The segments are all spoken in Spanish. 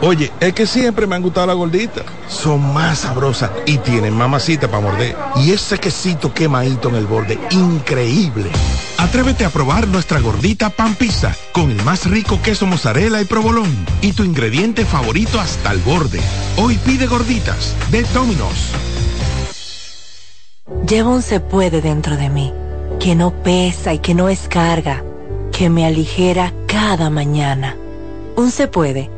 Oye, es que siempre me han gustado las gorditas. Son más sabrosas y tienen mamacita para morder. Y ese quesito quemadito en el borde, increíble. Atrévete a probar nuestra gordita pan pizza con el más rico queso mozzarella y provolón y tu ingrediente favorito hasta el borde. Hoy pide gorditas de Domino's. Llevo un se puede dentro de mí, que no pesa y que no es carga, que me aligera cada mañana. Un se puede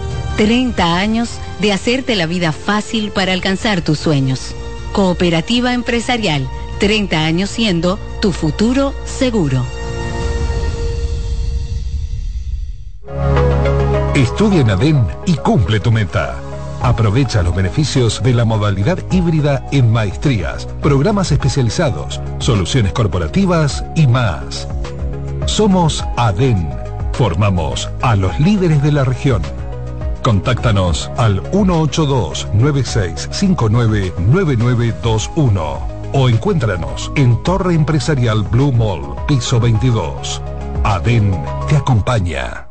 30 años de hacerte la vida fácil para alcanzar tus sueños. Cooperativa Empresarial, 30 años siendo tu futuro seguro. Estudia en ADEN y cumple tu meta. Aprovecha los beneficios de la modalidad híbrida en maestrías, programas especializados, soluciones corporativas y más. Somos ADEN. Formamos a los líderes de la región. Contáctanos al 182-9659-9921 o encuéntranos en Torre Empresarial Blue Mall, piso 22. ADEN te acompaña.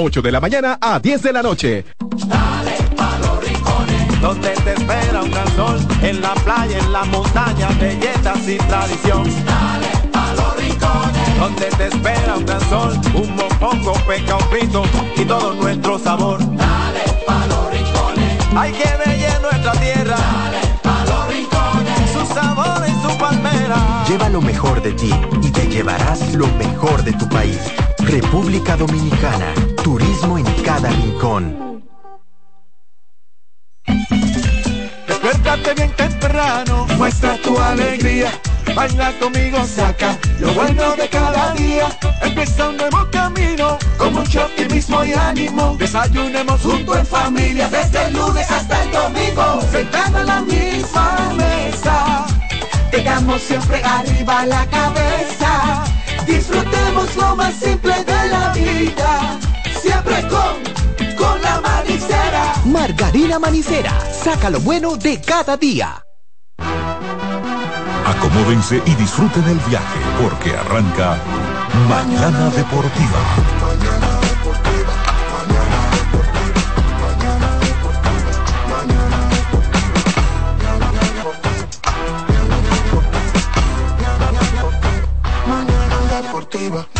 8 de la mañana a 10 de la noche. Dale pa' los rincones, donde te espera un gran sol, en la playa, en la montaña, belletas y tradición. Dale pa' los rincones, donde te espera un gran sol, un mopongo, peca, un frito y todo nuestro sabor. Dale pa' los rincones, hay que bella nuestra tierra. Lleva lo mejor de ti y te llevarás lo mejor de tu país. República Dominicana. Turismo en cada rincón. Despiértate bien temprano, muestra tu alegría. Baila conmigo, saca lo bueno de cada día. Empieza un nuevo camino, con mucho optimismo y ánimo. Desayunemos junto en familia, desde el lunes hasta el domingo. Sentado en la misma mesa, tengamos siempre arriba la cabeza. Disfrutemos lo más simple de la vida, siempre con, con la manicera. Margarina Manicera, saca lo bueno de cada día. Acomódense y disfruten el viaje porque arranca Mañana Deportiva. neighbor.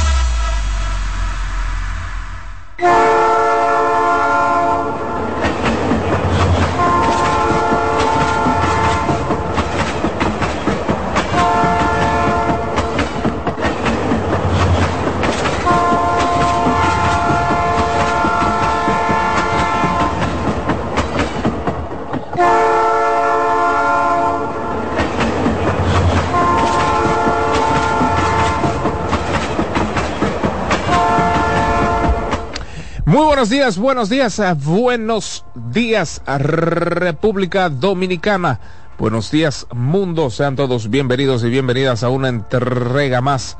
Buenos días, buenos días, eh, buenos días República Dominicana. Buenos días mundo, sean todos bienvenidos y bienvenidas a una entrega más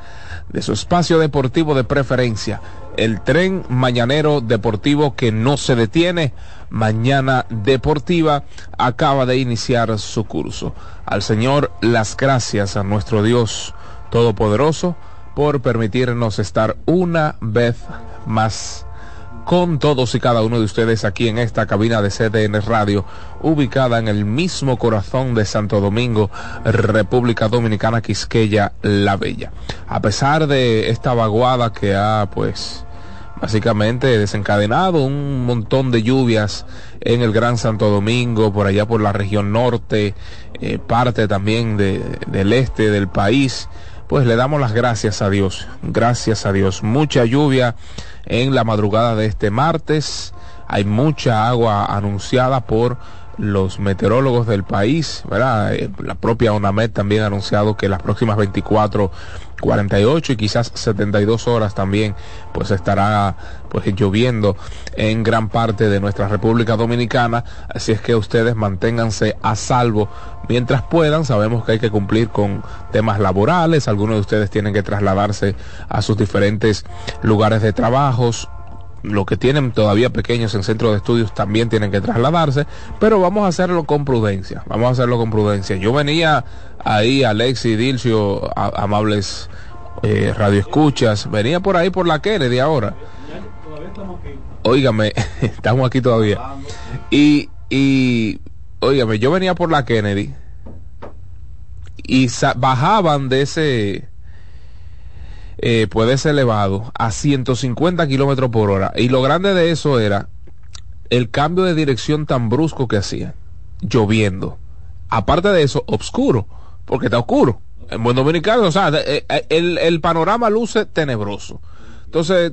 de su espacio deportivo de preferencia, el tren mañanero deportivo que no se detiene. Mañana Deportiva acaba de iniciar su curso. Al Señor las gracias a nuestro Dios Todopoderoso por permitirnos estar una vez más con todos y cada uno de ustedes aquí en esta cabina de CDN Radio, ubicada en el mismo corazón de Santo Domingo, República Dominicana, Quisqueya, La Bella. A pesar de esta vaguada que ha, pues, básicamente desencadenado un montón de lluvias en el Gran Santo Domingo, por allá por la región norte, eh, parte también de, del este del país, pues le damos las gracias a Dios, gracias a Dios. Mucha lluvia en la madrugada de este martes, hay mucha agua anunciada por los meteorólogos del país, ¿verdad? Eh, La propia ONAMED también ha anunciado que las próximas 24 48 y quizás 72 horas también pues estará pues lloviendo en gran parte de nuestra República Dominicana. Así es que ustedes manténganse a salvo mientras puedan. Sabemos que hay que cumplir con temas laborales. Algunos de ustedes tienen que trasladarse a sus diferentes lugares de trabajos los que tienen todavía pequeños en centros de estudios también tienen que trasladarse, pero vamos a hacerlo con prudencia, vamos a hacerlo con prudencia. Yo venía ahí, Alexi, Dilcio, amables eh, radioescuchas, venía por ahí por la Kennedy ahora. Óigame, estamos aquí todavía. Y, y, óigame, yo venía por la Kennedy y bajaban de ese eh, puede ser elevado a 150 kilómetros por hora. Y lo grande de eso era el cambio de dirección tan brusco que hacía, lloviendo. Aparte de eso, oscuro, porque está oscuro. En buen dominicano, o sea, eh, eh, el, el panorama luce tenebroso. Entonces,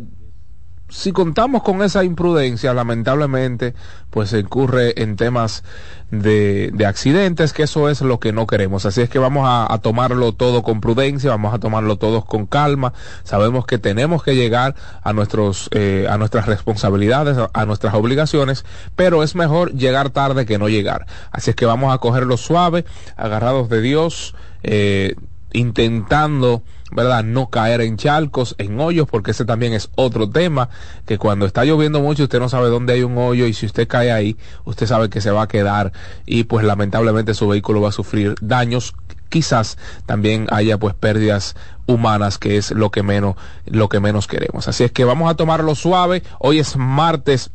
si contamos con esa imprudencia, lamentablemente, pues se incurre en temas de, de accidentes, que eso es lo que no queremos. Así es que vamos a, tomarlo todo con prudencia, vamos a tomarlo todos con calma. Sabemos que tenemos que llegar a nuestros, eh, a nuestras responsabilidades, a, a nuestras obligaciones, pero es mejor llegar tarde que no llegar. Así es que vamos a cogerlo suave, agarrados de Dios, eh, intentando ¿verdad? No caer en charcos, en hoyos, porque ese también es otro tema, que cuando está lloviendo mucho usted no sabe dónde hay un hoyo y si usted cae ahí, usted sabe que se va a quedar y pues lamentablemente su vehículo va a sufrir daños quizás también haya pues pérdidas humanas que es lo que menos lo que menos queremos así es que vamos a tomarlo suave hoy es martes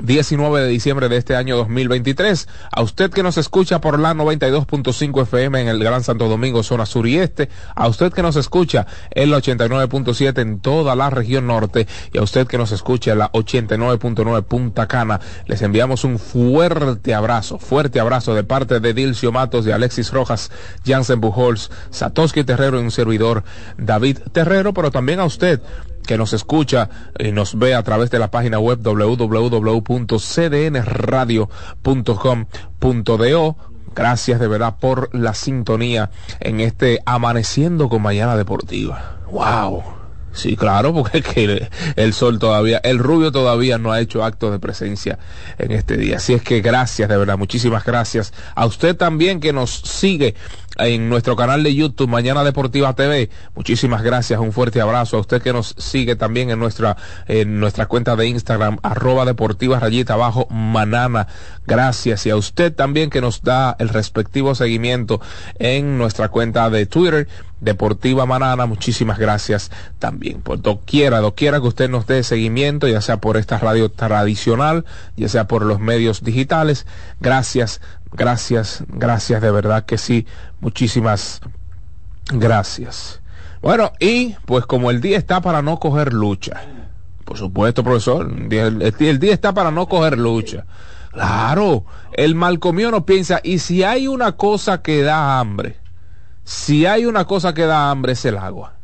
19 de diciembre de este año 2023. A usted que nos escucha por la 92.5 FM en el Gran Santo Domingo, zona sur y este. A usted que nos escucha en la 89.7 en toda la región norte. Y a usted que nos escucha en la 89.9 Punta Cana. Les enviamos un fuerte abrazo, fuerte abrazo de parte de Dilcio Matos, de Alexis Rojas, Jansen Bujols, Satoshi Terrero y un servidor David Terrero, pero también a usted que nos escucha y nos ve a través de la página web www.cdnradio.com.do. Gracias de verdad por la sintonía en este amaneciendo con mañana deportiva. Wow. Sí, claro, porque es que el sol todavía, el rubio todavía no ha hecho acto de presencia en este día. Así es que gracias, de verdad, muchísimas gracias. A usted también que nos sigue en nuestro canal de YouTube Mañana Deportiva TV. Muchísimas gracias, un fuerte abrazo a usted que nos sigue también en nuestra en nuestra cuenta de Instagram arroba deportiva rayita abajo manana. Gracias y a usted también que nos da el respectivo seguimiento en nuestra cuenta de Twitter Deportiva Manana, muchísimas gracias también. Por doquiera, doquiera que usted nos dé seguimiento, ya sea por esta radio tradicional, ya sea por los medios digitales. Gracias, gracias, gracias de verdad que sí. Muchísimas gracias. Bueno, y pues como el día está para no coger lucha. Por supuesto, profesor, el día, está para no coger lucha. Claro, el malcomido piensa, y si hay una cosa que da hambre, si hay una cosa que da hambre es el agua.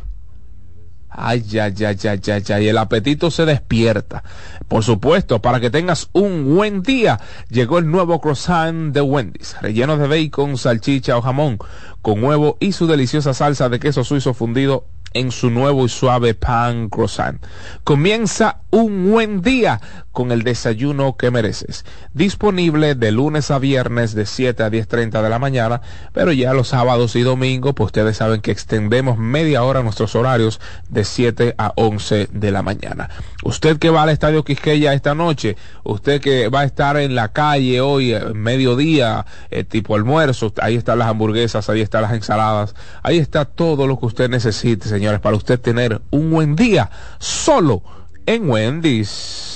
Ay, ya, ya, ya, ya, ya. Y el apetito se despierta. Por supuesto, para que tengas un buen día, llegó el nuevo croissant de Wendy's, relleno de bacon, salchicha o jamón, con huevo y su deliciosa salsa de queso suizo fundido en su nuevo y suave pan croissant. Comienza un buen día con el desayuno que mereces. Disponible de lunes a viernes de 7 a 10.30 de la mañana, pero ya los sábados y domingos, pues ustedes saben que extendemos media hora nuestros horarios de 7 a 11 de la mañana. Usted que va al Estadio Quisqueya esta noche, usted que va a estar en la calle hoy, eh, mediodía, eh, tipo almuerzo, ahí están las hamburguesas, ahí están las ensaladas, ahí está todo lo que usted necesite, señores, para usted tener un buen día solo en Wendy's.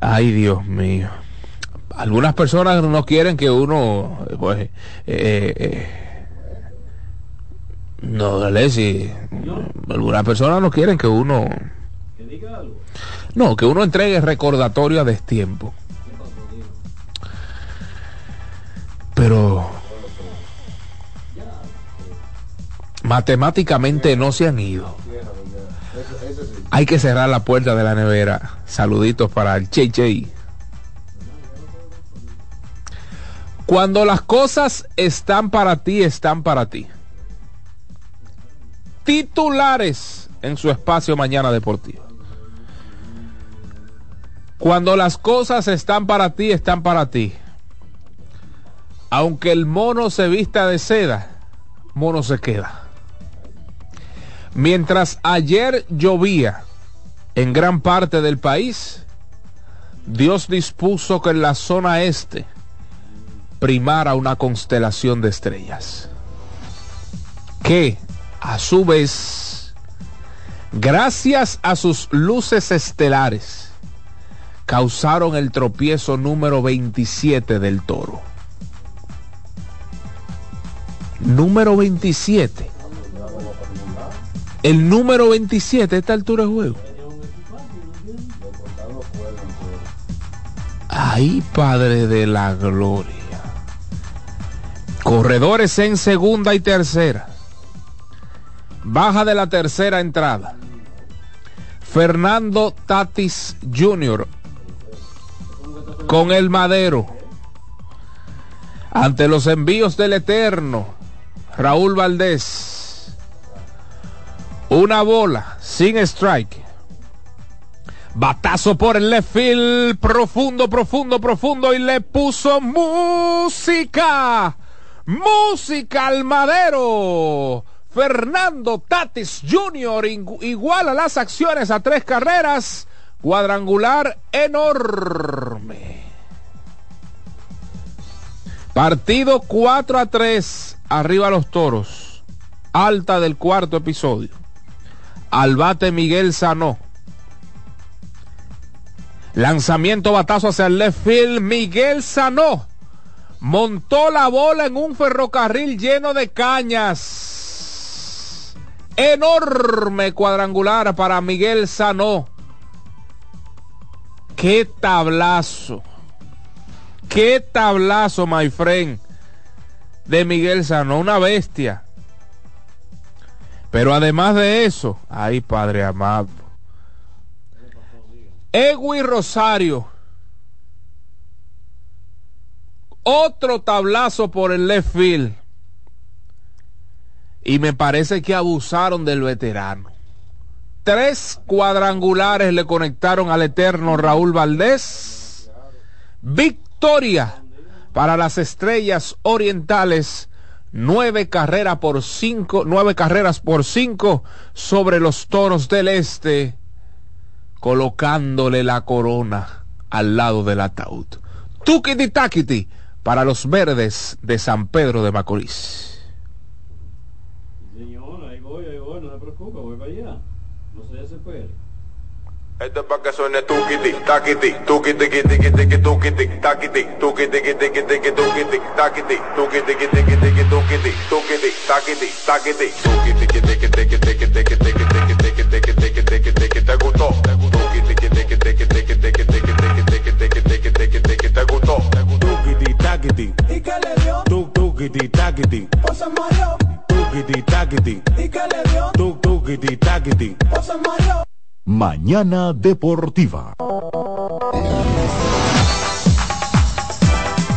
Ay, Dios mío. Algunas personas no quieren que uno, eh, pues, eh, eh, no, Alessi, algunas personas no quieren que uno, no, que uno entregue recordatorio a destiempo. Pero matemáticamente no se han ido. Hay que cerrar la puerta de la nevera. Saluditos para el Che Che. Cuando las cosas están para ti, están para ti. Titulares en su espacio Mañana Deportivo. Cuando las cosas están para ti, están para ti. Aunque el mono se vista de seda, mono se queda. Mientras ayer llovía en gran parte del país, Dios dispuso que en la zona este primara una constelación de estrellas. Que, a su vez, gracias a sus luces estelares, causaron el tropiezo número 27 del toro. Número 27. El número 27 a esta altura de juego. Ay, Padre de la Gloria. Corredores en segunda y tercera. Baja de la tercera entrada. Fernando Tatis Jr. con el madero. Ante los envíos del Eterno, Raúl Valdés. Una bola sin strike. Batazo por el left field, profundo, profundo, profundo y le puso música. Música al madero. Fernando Tatis Jr. iguala las acciones a tres carreras. Cuadrangular enorme. Partido 4 a 3. Arriba los toros. Alta del cuarto episodio. Al bate Miguel Sanó. Lanzamiento batazo hacia el left field. Miguel Sanó montó la bola en un ferrocarril lleno de cañas. Enorme cuadrangular para Miguel Sanó. Qué tablazo. Qué tablazo, my friend. De Miguel Sanó, una bestia. Pero además de eso, ay Padre amado. Egui Rosario. Otro tablazo por el left field. Y me parece que abusaron del veterano. Tres cuadrangulares le conectaron al eterno Raúl Valdés. Victoria para las estrellas orientales. Nueve carreras por cinco, nueve carreras por cinco sobre los toros del este, colocándole la corona al lado del ataúd. Tukiti takiti para los verdes de San Pedro de Macorís. Señor, ahí voy, ahí voy, no se preocupe, voy para allá. No se desespere. Esto es para que suene tukiti, takiti, tukiti, kiti, kiti, kiti, tukiti, takiti, tukiti, kiti, kiti, kiti, tukiti, takiti, tukiti, kiti, kiti, kiti, tukiti, tukiti, takiti, takiti, tukiti, kiti, kiti, kiti, kiti, kiti, kiti, kiti, kiti, kiti, kiti, kiti, kiti, ¿te gustó? Tukiti, kiti, kiti, kiti, kiti, kiti, kiti, kiti, kiti, kiti, kiti, ¿te gustó? Tukiti takiti. ¿Y qué le dio? Tuk tukiti takiti. ¿O se mareó? Tukiti takiti. ¿Y qué le dio? Tuk tukiti takiti. ¿O se mareó? Mañana Deportiva.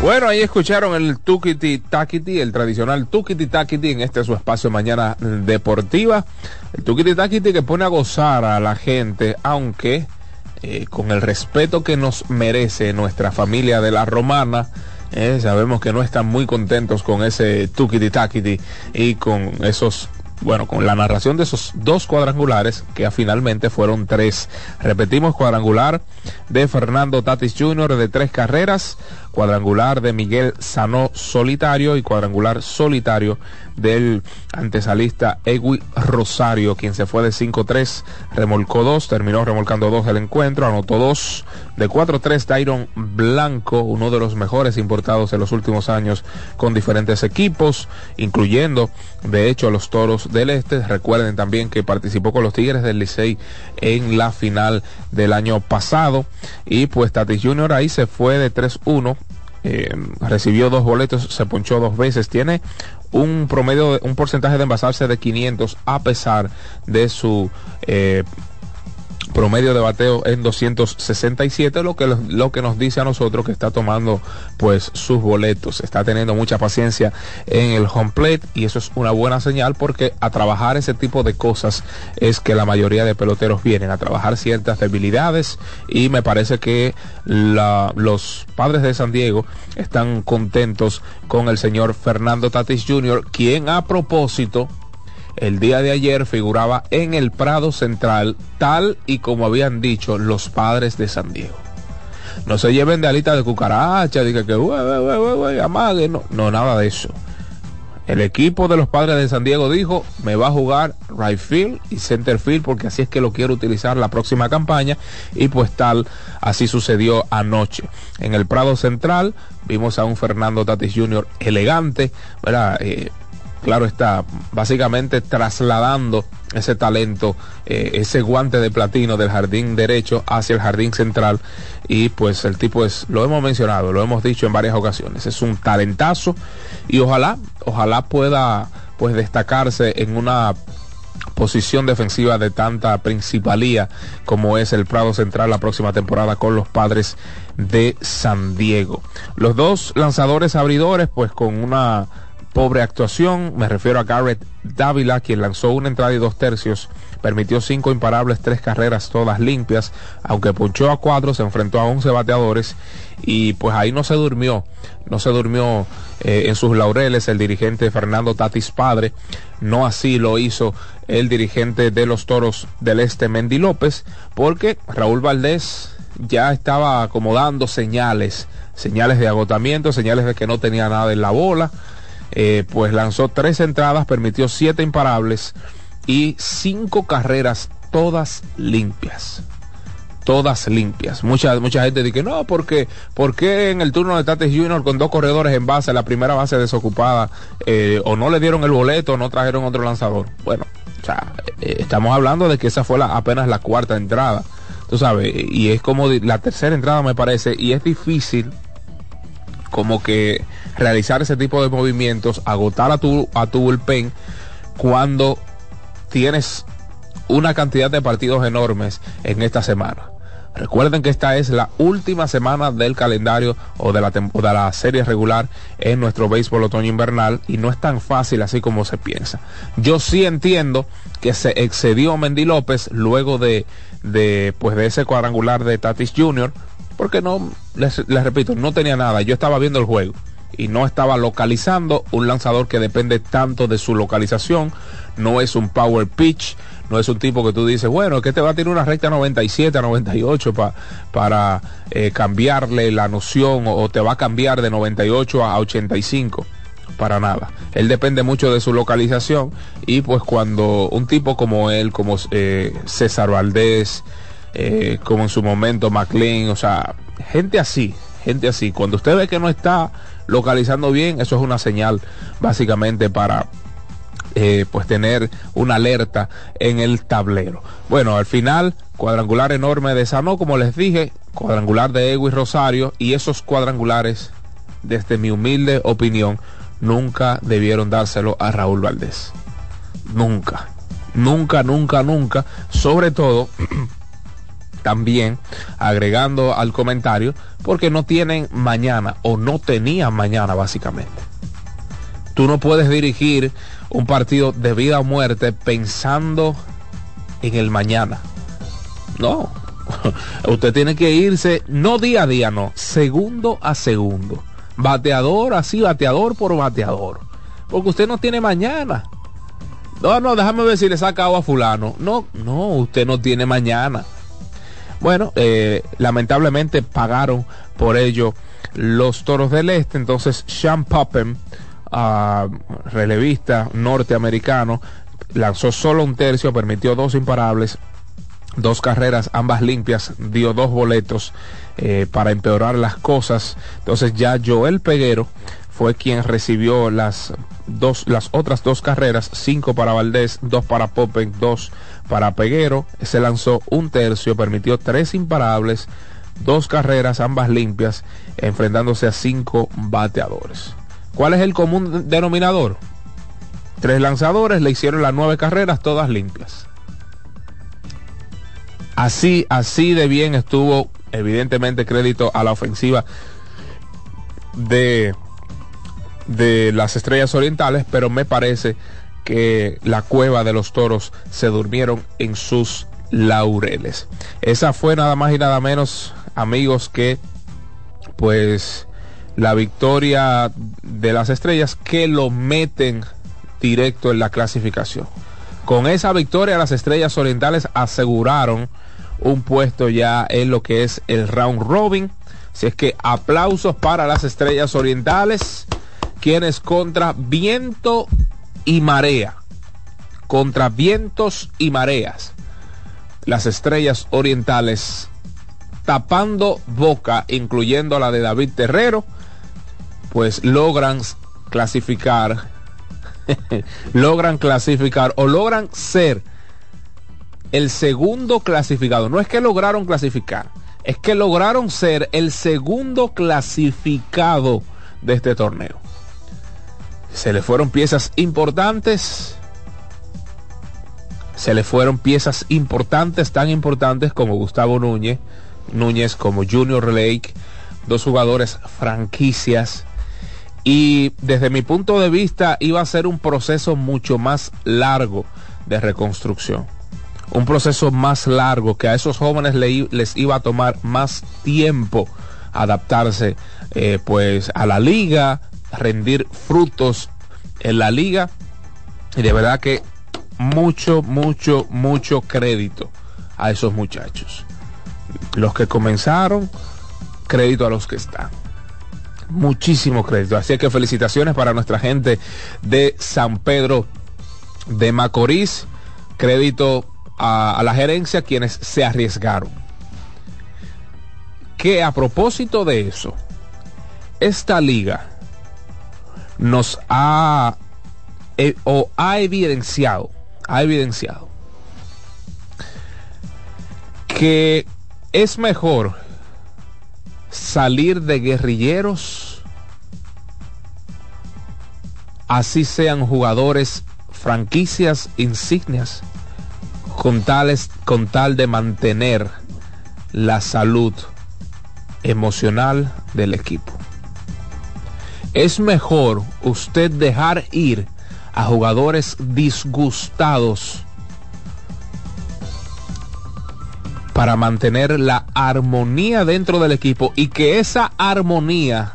Bueno, ahí escucharon el Tukiti Takiti, el tradicional Tukiti Takiti en este su espacio mañana deportiva. El Tukiti Takiti que pone a gozar a la gente, aunque eh, con el respeto que nos merece nuestra familia de la romana. eh, sabemos que no están muy contentos con ese Tukiti Takiti y con esos bueno, con la narración de esos dos cuadrangulares, que finalmente fueron tres. Repetimos, cuadrangular de Fernando Tatis Jr. de tres carreras, cuadrangular de Miguel Sanó solitario y cuadrangular solitario del antesalista Egui Rosario, quien se fue de 5-3, remolcó dos, terminó remolcando dos del encuentro, anotó dos de 4-3 Dairon Blanco, uno de los mejores importados en los últimos años con diferentes equipos, incluyendo de hecho a los Toros del Este. Recuerden también que participó con los Tigres del Licey en la final del año pasado y pues Tatis Jr. ahí se fue de 3-1 eh, recibió dos boletos, se ponchó dos veces, tiene un promedio, de- un porcentaje de envasarse de 500 a pesar de su eh, promedio de bateo en 267, lo que, lo que nos dice a nosotros que está tomando pues sus boletos, está teniendo mucha paciencia en el home plate y eso es una buena señal porque a trabajar ese tipo de cosas es que la mayoría de peloteros vienen a trabajar ciertas debilidades y me parece que los padres de San Diego están contentos con el señor Fernando Tatis Jr., quien a propósito el día de ayer figuraba en el Prado Central, tal y como habían dicho los padres de San Diego. No se lleven de alita de cucaracha, diga que "Ué, ué, ué, ué, ué, amague", no, no, nada de eso. El equipo de los padres de San Diego dijo, me va a jugar right field y center field porque así es que lo quiero utilizar la próxima campaña y pues tal, así sucedió anoche. En el Prado Central vimos a un Fernando Tatis Jr. elegante, ¿verdad? Eh, claro está, básicamente trasladando ese talento, eh, ese guante de platino del jardín derecho hacia el jardín central y pues el tipo es, lo hemos mencionado, lo hemos dicho en varias ocasiones, es un talentazo y ojalá, ojalá pueda pues destacarse en una posición defensiva de tanta principalía como es el Prado Central la próxima temporada con los padres de San Diego. Los dos lanzadores abridores pues con una pobre actuación, me refiero a Garrett Dávila, quien lanzó una entrada y dos tercios, permitió cinco imparables, tres carreras todas limpias, aunque punchó a cuatro, se enfrentó a 11 bateadores. Y pues ahí no se durmió, no se durmió eh, en sus laureles el dirigente Fernando Tatis Padre, no así lo hizo el dirigente de los Toros del Este, Mendy López, porque Raúl Valdés ya estaba acomodando señales, señales de agotamiento, señales de que no tenía nada en la bola, eh, pues lanzó tres entradas, permitió siete imparables y cinco carreras todas limpias. Todas limpias. Mucha, mucha gente dice, no, porque, porque en el turno de Tatis Jr. con dos corredores en base, la primera base desocupada, eh, o no le dieron el boleto, o no trajeron otro lanzador. Bueno, o sea, eh, estamos hablando de que esa fue la, apenas la cuarta entrada. Tú sabes, y es como la tercera entrada me parece, y es difícil como que realizar ese tipo de movimientos, agotar a tu, a tu bullpen cuando tienes una cantidad de partidos enormes en esta semana. Recuerden que esta es la última semana del calendario o de la, de la serie regular en nuestro béisbol otoño invernal y no es tan fácil así como se piensa. Yo sí entiendo que se excedió Mendy López luego de, de, pues de ese cuadrangular de Tatis Jr. porque no, les, les repito, no tenía nada. Yo estaba viendo el juego y no estaba localizando un lanzador que depende tanto de su localización. No es un power pitch, no es un tipo que tú dices, bueno, que te va a tirar una recta 97 a 98 pa- para eh, cambiarle la noción o, o te va a cambiar de 98 a 85. Para nada. Él depende mucho de su localización y pues cuando un tipo como él, como eh, César Valdés, eh, como en su momento McLean, o sea, gente así, gente así. Cuando usted ve que no está localizando bien, eso es una señal básicamente para eh, pues tener una alerta en el tablero. Bueno, al final, cuadrangular enorme de Sanó, como les dije, cuadrangular de Egui Rosario y esos cuadrangulares, desde mi humilde opinión, nunca debieron dárselo a Raúl Valdés. Nunca. Nunca, nunca, nunca. Sobre todo también agregando al comentario porque no tienen mañana o no tenían mañana básicamente. Tú no puedes dirigir un partido de vida o muerte pensando en el mañana. No. Usted tiene que irse no día a día, no, segundo a segundo. Bateador así, bateador por bateador. Porque usted no tiene mañana. No, no, déjame ver si le saca agua a fulano. No, no, usted no tiene mañana. Bueno, eh, lamentablemente pagaron por ello los toros del este. Entonces, Sean Poppen, ah, relevista norteamericano, lanzó solo un tercio, permitió dos imparables, dos carreras, ambas limpias, dio dos boletos eh, para empeorar las cosas. Entonces ya Joel Peguero fue quien recibió las dos, las otras dos carreras, cinco para Valdés, dos para Poppen, dos para Peguero. Se lanzó un tercio, permitió tres imparables, dos carreras, ambas limpias, enfrentándose a cinco bateadores. ¿Cuál es el común denominador? Tres lanzadores le hicieron las nueve carreras, todas limpias. Así, así de bien estuvo, evidentemente, crédito a la ofensiva de, de las estrellas orientales, pero me parece que la cueva de los toros se durmieron en sus laureles. Esa fue nada más y nada menos, amigos, que pues la victoria de las estrellas que lo meten directo en la clasificación. Con esa victoria las estrellas orientales aseguraron un puesto ya en lo que es el round robin. Si es que aplausos para las estrellas orientales, quienes contra viento y marea, contra vientos y mareas, las estrellas orientales tapando boca, incluyendo la de David Terrero, pues logran clasificar, logran clasificar o logran ser el segundo clasificado. No es que lograron clasificar, es que lograron ser el segundo clasificado de este torneo. Se le fueron piezas importantes. Se le fueron piezas importantes, tan importantes como Gustavo Núñez, Núñez como Junior Lake, dos jugadores franquicias. Y desde mi punto de vista iba a ser un proceso mucho más largo de reconstrucción un proceso más largo que a esos jóvenes le, les iba a tomar más tiempo adaptarse eh, pues a la liga, rendir frutos en la liga y de verdad que mucho, mucho, mucho crédito a esos muchachos. Los que comenzaron, crédito a los que están. Muchísimo crédito. Así que felicitaciones para nuestra gente de San Pedro de Macorís. Crédito a, a la gerencia quienes se arriesgaron. Que a propósito de eso, esta liga nos ha eh, o ha evidenciado, ha evidenciado que es mejor salir de guerrilleros así sean jugadores franquicias insignias con, tales, con tal de mantener la salud emocional del equipo. Es mejor usted dejar ir a jugadores disgustados para mantener la armonía dentro del equipo y que esa armonía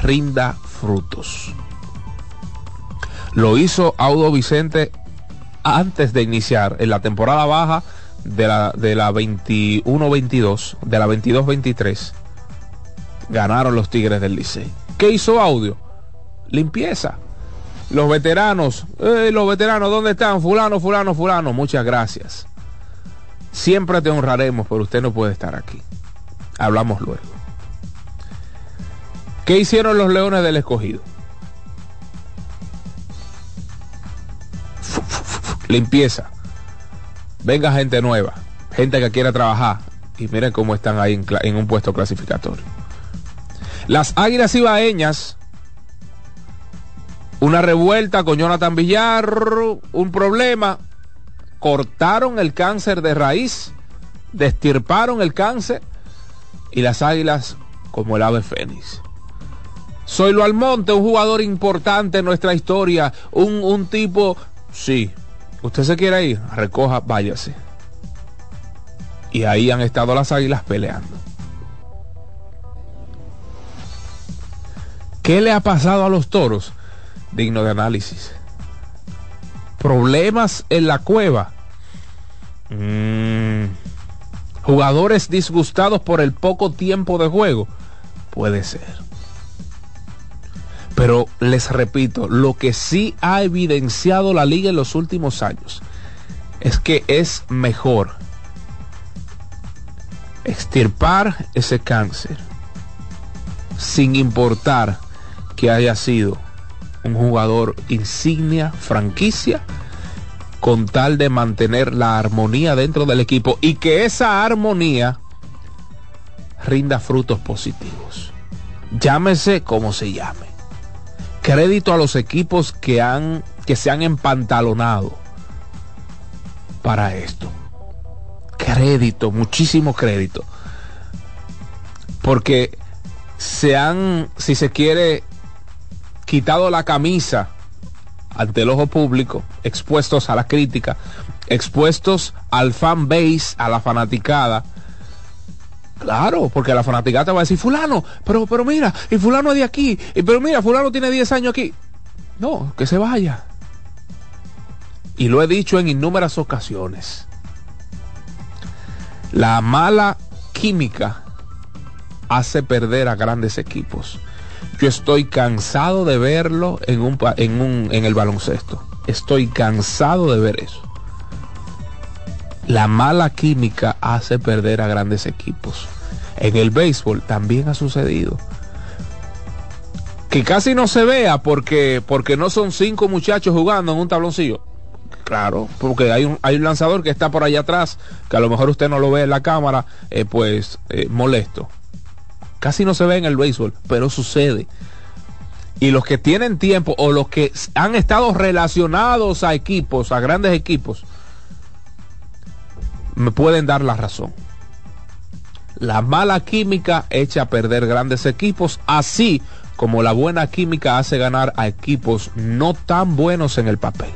rinda frutos. Lo hizo Audo Vicente antes de iniciar en la temporada baja de la, de la 21-22, de la 22-23, ganaron los Tigres del Licey. ¿Qué hizo Audio? Limpieza. Los veteranos, eh, los veteranos, ¿dónde están? Fulano, fulano, fulano, muchas gracias. Siempre te honraremos, pero usted no puede estar aquí. Hablamos luego. ¿Qué hicieron los Leones del Escogido? limpieza. Venga gente nueva, gente que quiera trabajar. Y miren cómo están ahí en, en un puesto clasificatorio. Las Águilas Ibaeñas, una revuelta con Jonathan Villar, un problema. Cortaron el cáncer de raíz destirparon el cáncer y las águilas como el ave fénix. Soy Lo Almonte, un jugador importante en nuestra historia, un, un tipo, sí, usted se quiere ir, recoja, váyase. Y ahí han estado las águilas peleando. ¿Qué le ha pasado a los toros? Digno de análisis. Problemas en la cueva. Mm. Jugadores disgustados por el poco tiempo de juego. Puede ser. Pero les repito, lo que sí ha evidenciado la liga en los últimos años es que es mejor extirpar ese cáncer sin importar que haya sido un jugador insignia, franquicia, con tal de mantener la armonía dentro del equipo y que esa armonía rinda frutos positivos. Llámese como se llame. Crédito a los equipos que han que se han empantalonado para esto. Crédito, muchísimo crédito. Porque se han, si se quiere, quitado la camisa ante el ojo público, expuestos a la crítica, expuestos al fan base, a la fanaticada. Claro, porque la fanaticada te va a decir, fulano, pero, pero mira, y fulano es de aquí, y pero mira, fulano tiene 10 años aquí. No, que se vaya. Y lo he dicho en innumerables ocasiones. La mala química hace perder a grandes equipos. Yo estoy cansado de verlo en, un, en, un, en el baloncesto. Estoy cansado de ver eso. La mala química hace perder a grandes equipos. En el béisbol también ha sucedido. Que casi no se vea porque, porque no son cinco muchachos jugando en un tabloncillo. Claro, porque hay un, hay un lanzador que está por allá atrás, que a lo mejor usted no lo ve en la cámara, eh, pues eh, molesto. Casi no se ve en el béisbol, pero sucede. Y los que tienen tiempo o los que han estado relacionados a equipos, a grandes equipos, me pueden dar la razón. La mala química echa a perder grandes equipos, así como la buena química hace ganar a equipos no tan buenos en el papel.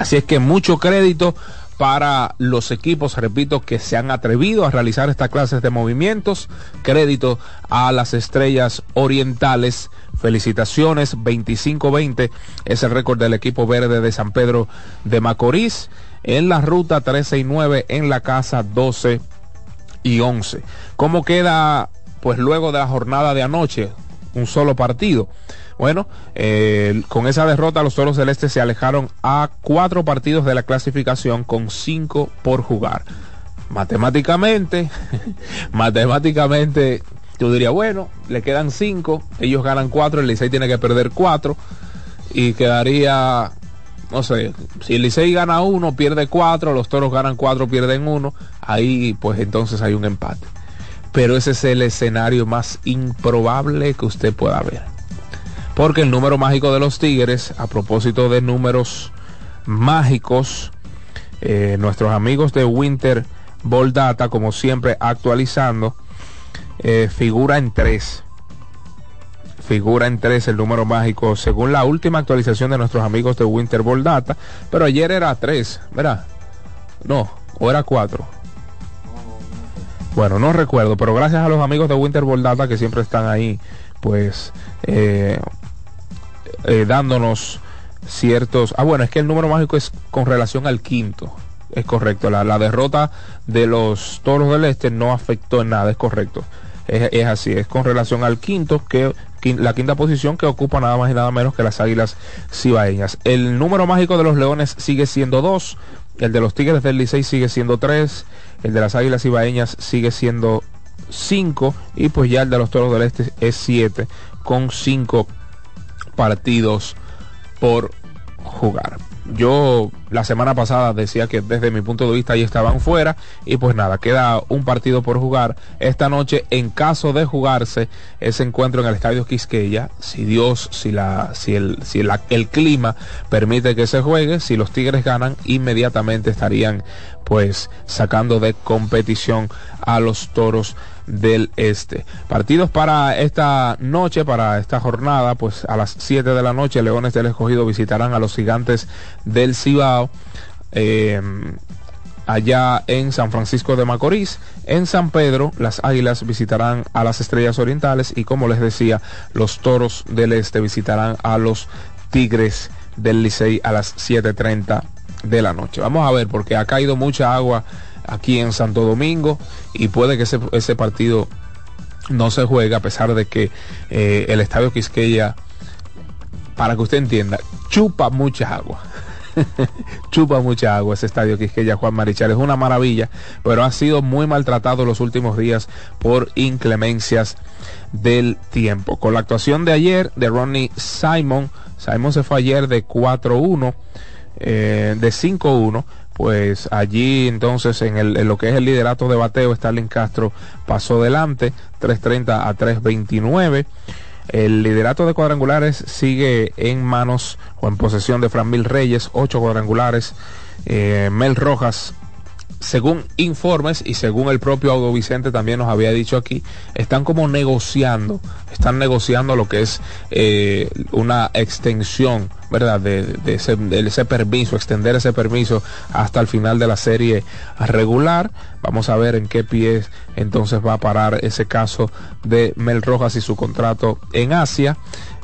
Así es que mucho crédito para los equipos, repito, que se han atrevido a realizar estas clases de movimientos. Crédito a las estrellas orientales. Felicitaciones, 25-20 es el récord del equipo verde de San Pedro de Macorís. En la ruta 13 y 9, en la casa 12 y 11. ¿Cómo queda, pues luego de la jornada de anoche? Un solo partido. Bueno, eh, con esa derrota los Toros Celestes se alejaron a cuatro partidos de la clasificación con cinco por jugar. Matemáticamente, matemáticamente, yo diría, bueno, le quedan cinco, ellos ganan cuatro, el Licey tiene que perder cuatro y quedaría, no sé, si el Licey gana uno, pierde cuatro, los Toros ganan cuatro, pierden uno, ahí pues entonces hay un empate. Pero ese es el escenario más improbable que usted pueda ver porque el número mágico de los Tigres, a propósito de números mágicos, eh, nuestros amigos de Winter Ball Data, como siempre actualizando, eh, figura en 3. Figura en 3 el número mágico según la última actualización de nuestros amigos de Winter Ball Data. Pero ayer era 3, ¿verdad? No, o era 4. Bueno, no recuerdo, pero gracias a los amigos de Winter Ball Data que siempre están ahí, pues eh, eh, dándonos ciertos... Ah, bueno, es que el número mágico es con relación al quinto. Es correcto. La, derrota de los Toros del Este no afectó en nada, es correcto. Es, así, es con relación al quinto, que la quinta posición que ocupa nada más y nada menos que las Águilas Cibaeñas. El número mágico de los Leones sigue siendo dos, el de los Tigres del Licey sigue siendo tres, el de las Águilas Cibaeñas sigue siendo cinco y pues ya el de los Toros del Este es siete con cinco partidos por jugar. Yo la semana pasada decía que desde mi punto de vista ahí estaban fuera y pues nada, queda un partido por jugar. Esta noche en caso de jugarse ese encuentro en el Estadio Quisqueya, si Dios, si la si el si el clima permite que se juegue, si los Tigres ganan, inmediatamente estarían pues sacando de competición a los Toros del Este. Partidos para esta noche, para esta jornada, pues a las 7 de la noche, Leones del Escogido visitarán a los Gigantes del Cibao. eh, allá en San Francisco de Macorís. En San Pedro, las Águilas visitarán a las Estrellas Orientales y como les decía, los Toros del Este visitarán a los Tigres del Licey a las 7.30 de la noche. Vamos a ver, porque ha caído mucha agua aquí en Santo Domingo y puede que ese, partido no se juegue a pesar de que eh, el Estadio Quisqueya, para que usted entienda, chupa mucha agua. chupa mucha agua ese estadio Quisqueya Juan Marichal. Es una maravilla, pero ha sido muy maltratado los últimos días por inclemencias del tiempo. Con la actuación de ayer de Ronnie Simon, Simon se fue ayer de 4-1, eh, de 5-1. Pues allí entonces en, el, lo que es el liderato de bateo, Stalin Castro pasó delante, 3.30 a 3.29. El liderato de cuadrangulares sigue en manos o en posesión de Fran Mil Reyes, ocho cuadrangulares. Eh, Mel Rojas, según informes y según el propio Audo Vicente también nos había dicho aquí, están como negociando, están negociando lo que es eh, una extensión, ¿verdad? De, ese, permiso, extender ese permiso hasta el final de la serie regular. Vamos a ver en qué pies entonces va a parar ese caso de Mel Rojas y su contrato en Asia.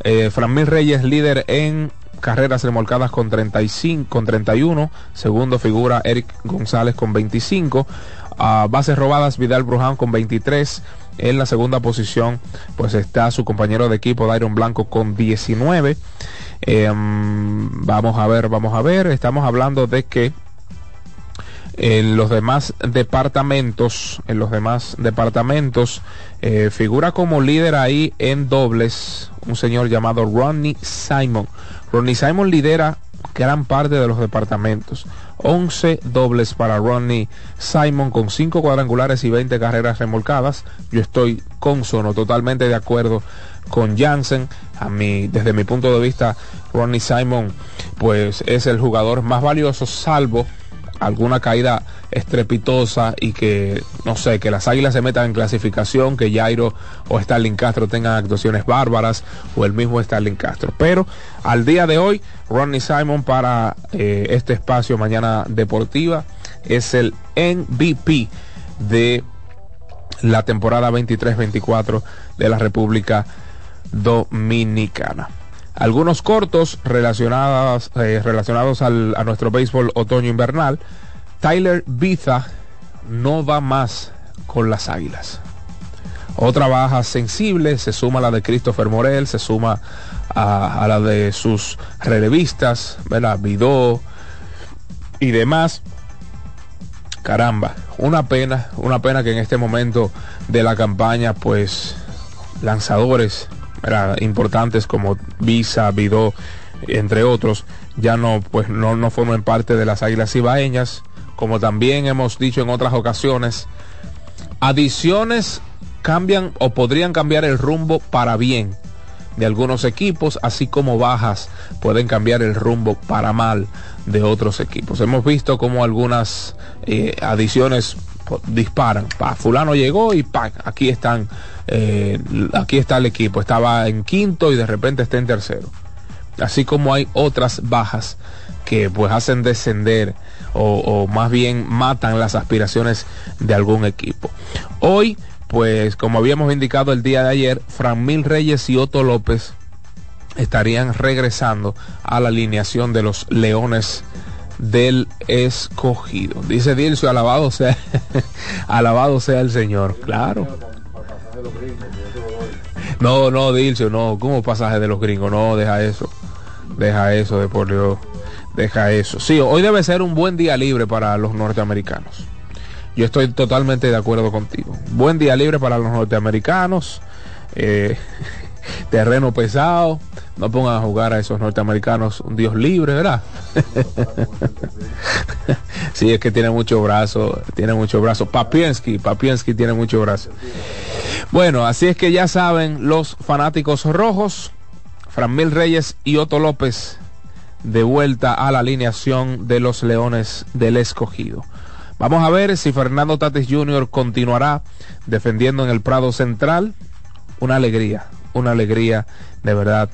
Eh, Fran Mil Reyes, líder en carreras remolcadas con 35, con 31. Segundo figura Eric González con 25. A bases robadas Vidal Bruján con 23. En la segunda posición pues está su compañero de equipo Dairon Blanco con 19. Eh, mm, vamos a ver, vamos a ver. Estamos hablando de que en los demás departamentos, en los demás departamentos, eh, figura como líder ahí en dobles un señor llamado Ronnie Simon. Ronnie Simon lidera gran parte de los departamentos. 11 dobles para Ronnie Simon con 5 cuadrangulares y 20 carreras remolcadas. Yo estoy consono, totalmente de acuerdo con Jansen. A mí, desde mi punto de vista, Ronnie Simon pues es el jugador más valioso, salvo alguna caída estrepitosa y que, no sé, que las águilas se metan en clasificación, que Jairo o Starling Castro tengan actuaciones bárbaras o el mismo Starling Castro. Pero al día de hoy, Ronnie Simon para eh, este espacio Mañana Deportiva es el MVP de la temporada 23-24 de la República Dominicana. Algunos cortos relacionados, eh, relacionados al- a nuestro béisbol otoño-invernal. Tyler Biza no va más con las águilas. Otra baja sensible, se suma a la de Christopher Morel, se suma a, a la de sus relevistas, ¿verdad? Vidó y demás. Caramba, una pena, una pena que en este momento de la campaña, pues, lanzadores importantes como Visa, Vidó, entre otros, ya no, pues, no, no forman parte de las águilas ibaeñas. Como también hemos dicho en otras ocasiones, adiciones cambian o podrían cambiar el rumbo para bien de algunos equipos, así como bajas pueden cambiar el rumbo para mal de otros equipos. Hemos visto como algunas eh, adiciones disparan. Pa, fulano llegó y pa, aquí están, eh, aquí está el equipo. Estaba en quinto y de repente está en tercero. Así como hay otras bajas que pues hacen descender o, más bien matan las aspiraciones de algún equipo. Hoy, pues como habíamos indicado el día de ayer, Fran Mil Reyes y Otto López estarían regresando a la alineación de los Leones del Escogido. Dice Dilcio, alabado sea, alabado sea el Señor. Claro. No, no, Dilcio, no, como pasaje de los gringos, no, deja eso. Deja eso, de por Dios. Deja eso. Sí, hoy debe ser un buen día libre para los norteamericanos. Yo estoy totalmente de acuerdo contigo. Buen día libre para los norteamericanos. eh, terreno pesado. no pongan a jugar a esos norteamericanos un Dios libre, ¿verdad? sí, es que tiene mucho brazo, tiene mucho brazo. Papiensky, Papiensky tiene mucho brazo. Bueno, así es que ya saben los fanáticos rojos, Franmil Reyes y Otto López de vuelta a la alineación de los Leones del Escogido. Vamos a ver si Fernando Tatis Jr. continuará defendiendo en el Prado Central. Una alegría, una alegría de verdad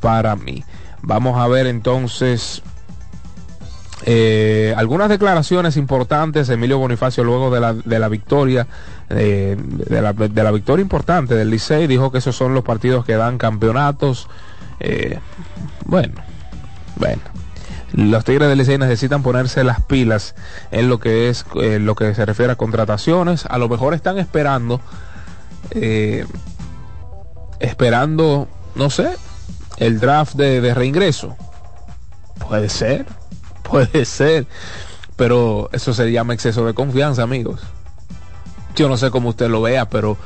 para mí. Vamos a ver entonces eh, algunas declaraciones importantes Emilio Bonifacio luego de la, de la victoria, eh, de, la, victoria importante del Licey. Dijo que esos son los partidos que dan campeonatos. Eh, bueno, bueno. Los Tigres del Licey necesitan ponerse las pilas en lo que es lo que se refiere a contrataciones. A lo mejor están esperando, esperando, no sé, el draft de, de reingreso. Puede ser, puede ser, pero eso se llama exceso de confianza, amigos. Yo no sé cómo usted lo vea, pero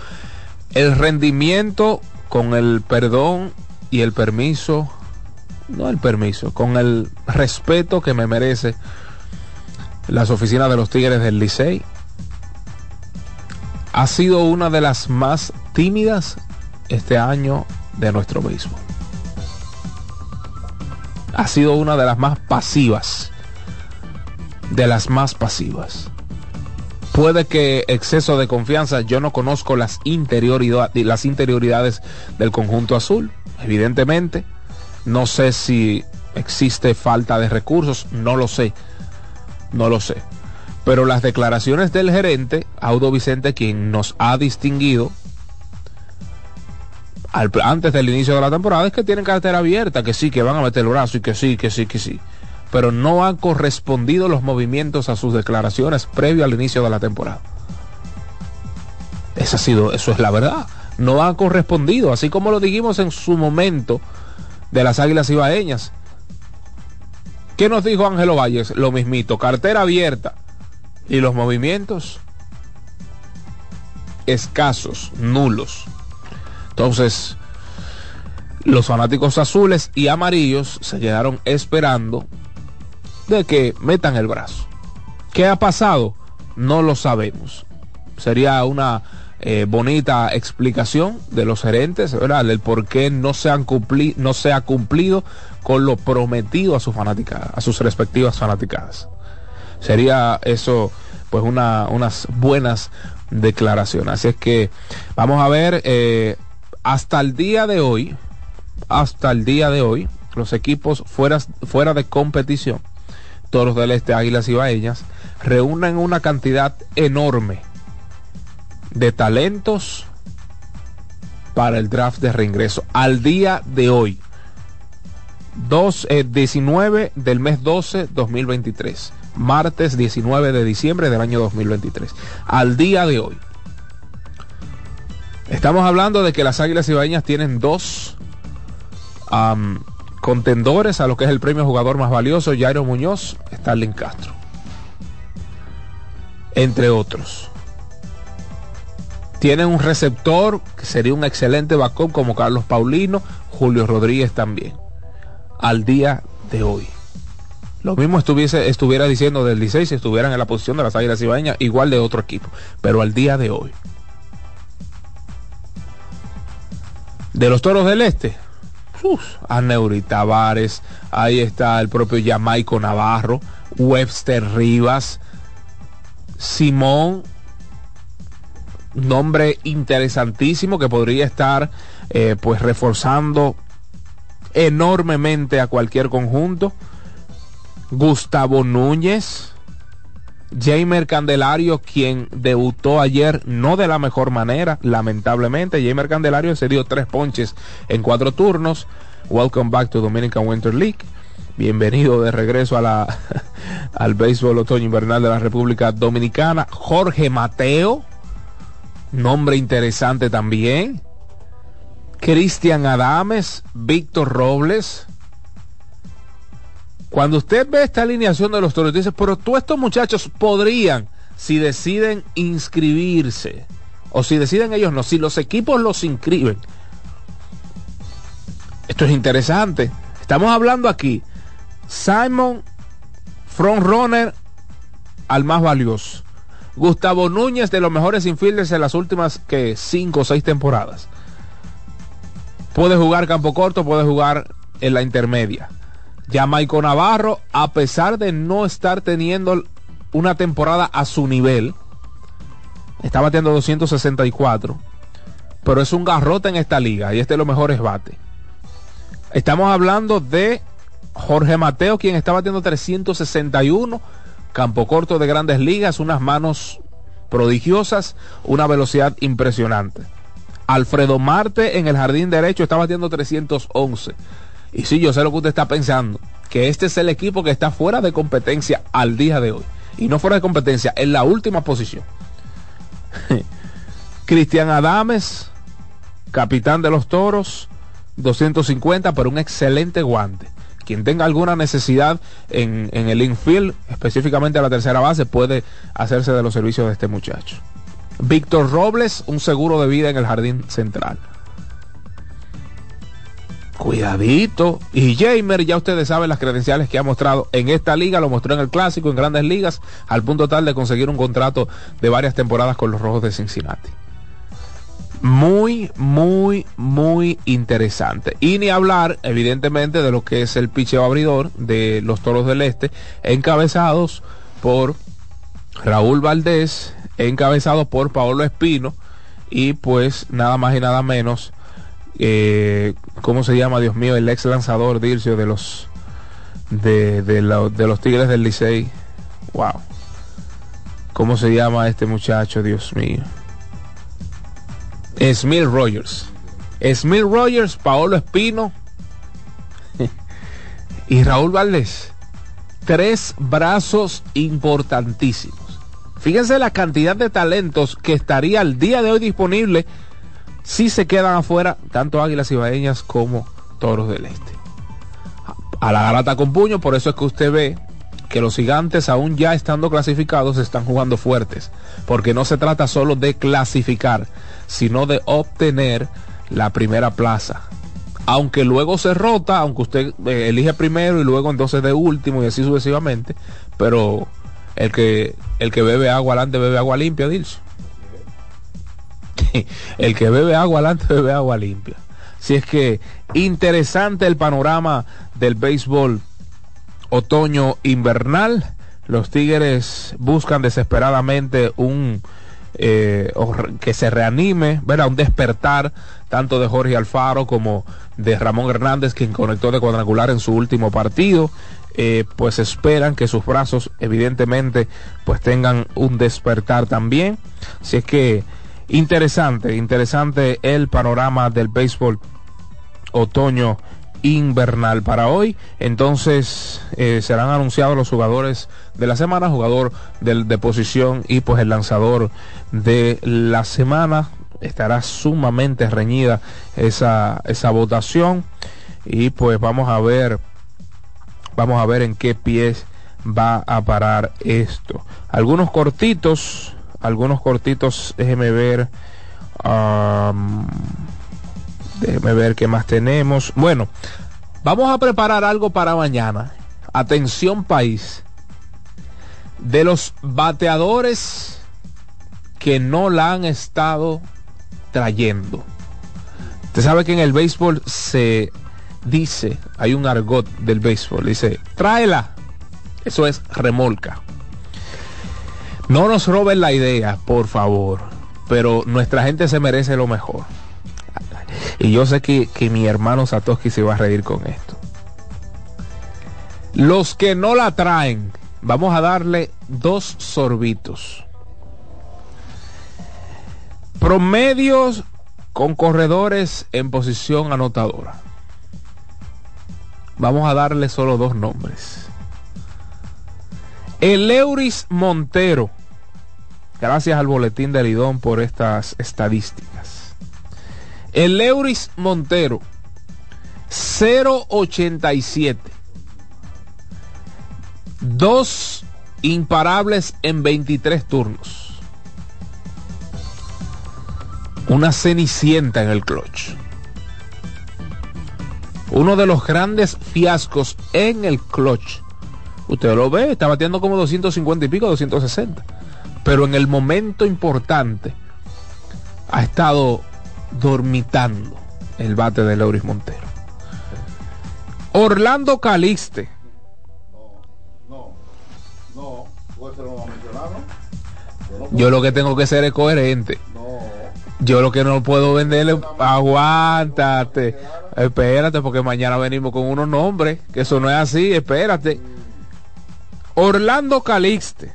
el rendimiento con el perdón y el permiso no el permiso, con el respeto que me merece las oficinas de los Tigres del Licey. Ha sido una de las más tímidas este año de nuestro béisbol. Ha sido una de las más pasivas. De las más pasivas. Puede que exceso de confianza, yo no conozco las, las interioridades del conjunto azul, evidentemente no sé si existe falta de recursos, no lo sé. No lo sé. Pero las declaraciones del gerente, Audo Vicente, quien nos ha distinguido antes del inicio de la temporada, es que tienen cartera abierta, que sí, que van a meter el brazo y que sí, que sí, que sí. Pero no han correspondido los movimientos a sus declaraciones previo al inicio de la temporada. Eso ha sido, eso es la verdad. No ha correspondido, así como lo dijimos en su momento de las Águilas Ibaeñas. ¿Qué nos dijo Ángelo Valles? Lo mismito, cartera abierta. Y los movimientos escasos, nulos. Entonces, los fanáticos azules y amarillos se quedaron esperando de que metan el brazo. ¿Qué ha pasado? No lo sabemos. Sería una eh, bonita explicación de los gerentes, ¿verdad? Del por qué no se, han cumpli no se ha cumplido con lo prometido a, su fanática, a sus respectivas fanaticadas. Sería eso, pues, una, unas buenas declaraciones. Así es que vamos a ver, eh, hasta el día de hoy, hasta el día de hoy, los equipos fuera, fuera de competición, Toros del Este, Águilas y Baeñas, reúnen una cantidad enorme de talentos para el draft de reingreso al día de hoy. 2, eh, 19 del mes 12 2023. Martes 19 de diciembre del año 2023. Al día de hoy. Estamos hablando de que las Águilas Ibaeñas tienen dos contendores a lo que es el premio jugador más valioso, Jairo Muñoz, Starling Castro. Entre otros. Tienen un receptor que sería un excelente backup como Carlos Paulino, Julio Rodríguez también. Al día de hoy. Lo mismo estuviese, estuviera diciendo del Licey si estuvieran en la posición de las Águilas Ibaeñas, igual de otro equipo. Pero al día de hoy. De los Toros del Este, uf, Aneuri Tavares, ahí está el propio Jamaico Navarro, Webster Rivas, Simón nombre interesantísimo que podría estar eh, pues reforzando enormemente a cualquier conjunto. Gustavo Núñez, Jamer Candelario, quien debutó ayer no de la mejor manera, lamentablemente. Jamer Candelario se dio tres ponches en cuatro turnos. Welcome back to Dominican Winter League. Bienvenido de regreso a la, al béisbol otoño invernal de la República Dominicana. Jorge Mateo, nombre interesante también. Cristian Adames, Víctor Robles. Cuando usted ve esta alineación de los toros, dice, pero todos estos muchachos podrían, si deciden inscribirse, o si deciden ellos no, si los equipos los inscriben, Esto es interesante. Estamos hablando aquí. Simon, frontrunner al más valioso. Gustavo Núñez de los mejores infielders en las últimas que cinco o seis temporadas. Puede jugar campo corto, puede jugar en la intermedia. Jamaico Navarro, a pesar de no estar teniendo una temporada a su nivel, está batiendo 264, pero es un garrote en esta liga y este de los mejores bate. Estamos hablando de Jorge Mateo, quien está batiendo 361, campo corto de grandes ligas, unas manos prodigiosas, una velocidad impresionante. Alfredo Marte en el jardín derecho está batiendo 311. Y sí, yo sé lo que usted está pensando, que este es el equipo que está fuera de competencia al día de hoy. Y no fuera de competencia, en la última posición. Cristian Adames, capitán de los Toros, 250, pero un excelente guante. Quien tenga alguna necesidad en, en el infield, específicamente a la tercera base, puede hacerse de los servicios de este muchacho. Víctor Robles, un seguro de vida en el jardín central. Cuidadito. Y Jamer, ya ustedes saben las credenciales que ha mostrado en esta liga, lo mostró en el clásico, en grandes ligas, al punto tal de conseguir un contrato de varias temporadas con los Rojos de Cincinnati. Muy, muy, muy interesante. Y ni hablar, evidentemente, de lo que es el picheo abridor de los Toros del Este, encabezados por Raúl Valdés, encabezado por Paolo Espino, y pues nada más y nada menos eh, ¿cómo se llama, Dios mío, el ex lanzador Dircio de los de, de, los Tigres del Licey? Wow. ¿Cómo se llama este muchacho, Dios mío? Smith Rogers. Smith Rogers, Paolo Espino y Raúl Valdés. Tres brazos importantísimos. Fíjense la cantidad de talentos que estaría al día de hoy disponible si se quedan afuera tanto Águilas Ibaeñas como Toros del Este. A la garata con puño, por eso es que usted ve que los gigantes aún ya estando clasificados están jugando fuertes, porque no se trata solo de clasificar, sino de obtener la primera plaza. Aunque luego se rota, aunque usted eh, elige primero y luego entonces de último y así sucesivamente, pero el que el que bebe agua adelante bebe agua limpia, Dilso. el que bebe agua adelante bebe agua limpia. Si es que interesante el panorama del béisbol otoño invernal. Los Tigres buscan desesperadamente un eh, que se reanime, ¿verdad? un despertar tanto de Jorge Alfaro como de Ramón Hernández, quien conectó de cuadrangular en su último partido. Eh, pues esperan que sus brazos evidentemente pues tengan un despertar también. Si es que interesante, interesante el panorama del béisbol otoño invernal para hoy. Entonces eh, serán anunciados los jugadores de la semana, jugador del- de posición y pues el lanzador de la semana. Estará sumamente reñida esa, esa votación y pues vamos a ver, vamos a ver en qué pies va a parar esto. Algunos cortitos, algunos cortitos, déjeme ver. Déjeme ver qué más tenemos. Bueno, vamos a preparar algo para mañana. Atención país. De los bateadores que no la han estado trayendo. Usted sabe que en el béisbol se dice, hay un argot del béisbol, dice, tráela. Eso es remolca. No nos roben la idea, por favor. Pero nuestra gente se merece lo mejor. Y yo sé que, que mi hermano Satoshi se va a reír con esto. Los que no la traen, vamos a darle dos sorbitos. Promedios con corredores en posición anotadora. Vamos a darle solo dos nombres. El Euris Montero. Gracias al boletín de Lidón por estas estadísticas. El Euris Montero, 0.87. Dos imparables en 23 turnos. Una cenicienta en el clutch. Uno de los grandes fiascos en el clutch. Usted lo ve, está batiendo como 250 y pico, 260. Pero en el momento importante ha estado dormitando el bate de Leuris Montero. Orlando Calixte. Yo lo que tengo que ser es coherente. Yo lo que no puedo venderle, aguántate, espérate, porque mañana venimos con unos nombres, que eso no es así, espérate. Orlando Calixte,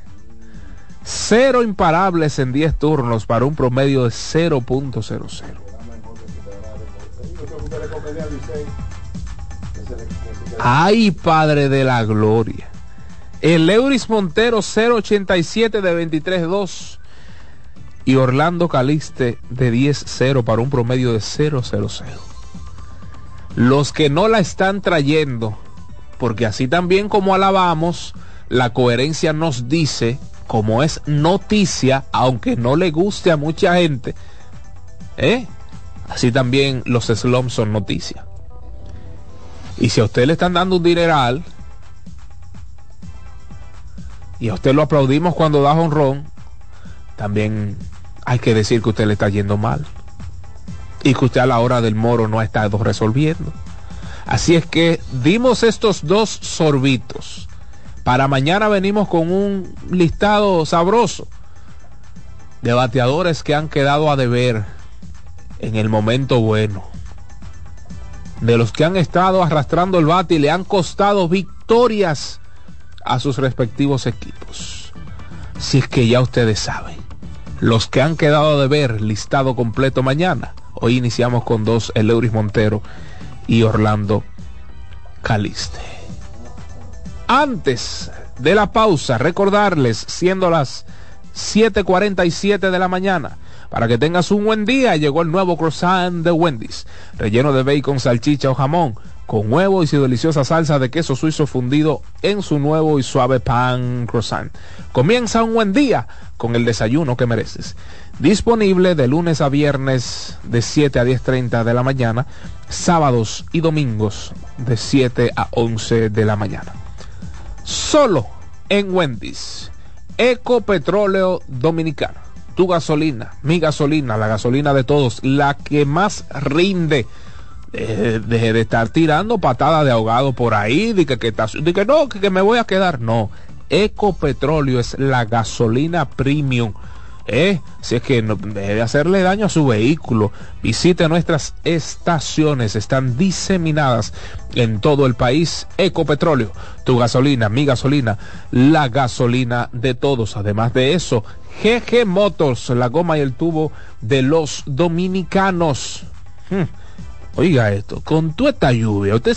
cero imparables en 10 turnos para un promedio de 0.00. Ay, Padre de la Gloria. El Euris Montero 0.87 de 23.2 y Orlando Calixte de 10-0 para un promedio de 0-0-0. Los que no la están trayendo, porque así también como alabamos, la coherencia nos dice, como es noticia, aunque no le guste a mucha gente, ¿eh? así también los slums son noticia. Y si a usted le están dando un dineral, y a usted lo aplaudimos cuando da honrón, también hay que decir que usted le está yendo mal. Y que usted a la hora del moro no ha estado resolviendo. Así es que dimos estos dos sorbitos. Para mañana venimos con un listado sabroso de bateadores que han quedado a deber en el momento bueno. De los que han estado arrastrando el bate y le han costado victorias a sus respectivos equipos. Si es que ya ustedes saben. Los que han quedado de ver, listado completo mañana. Hoy iniciamos con dos, el Euris Montero y Orlando Caliste. Antes de la pausa, recordarles, siendo las 7:47 de la mañana, para que tengas un buen día, llegó el nuevo croissant de Wendy's, relleno de bacon, salchicha o jamón, con huevo y su deliciosa salsa de queso suizo fundido en su nuevo y suave pan croissant. Comienza un buen día con el desayuno que mereces. Disponible de lunes a viernes de 7 a 10.30 de la mañana, sábados y domingos de 7 a 11 de la mañana. Solo en Wendy's. Ecopetróleo Dominicano. Tu gasolina, mi gasolina, la gasolina de todos, la que más rinde. Deje de, estar tirando patadas de ahogado por ahí, de que, que, que no, que, que me voy a quedar. No, Ecopetróleo es la gasolina premium. ¿Eh? Si es que no debe hacerle daño a su vehículo, visite nuestras estaciones, están diseminadas en todo el país. Ecopetróleo, tu gasolina, mi gasolina, la gasolina de todos. Además de eso, GG Motors, la goma y el tubo de los dominicanos. Hmm. Oiga esto, con toda esta lluvia, usted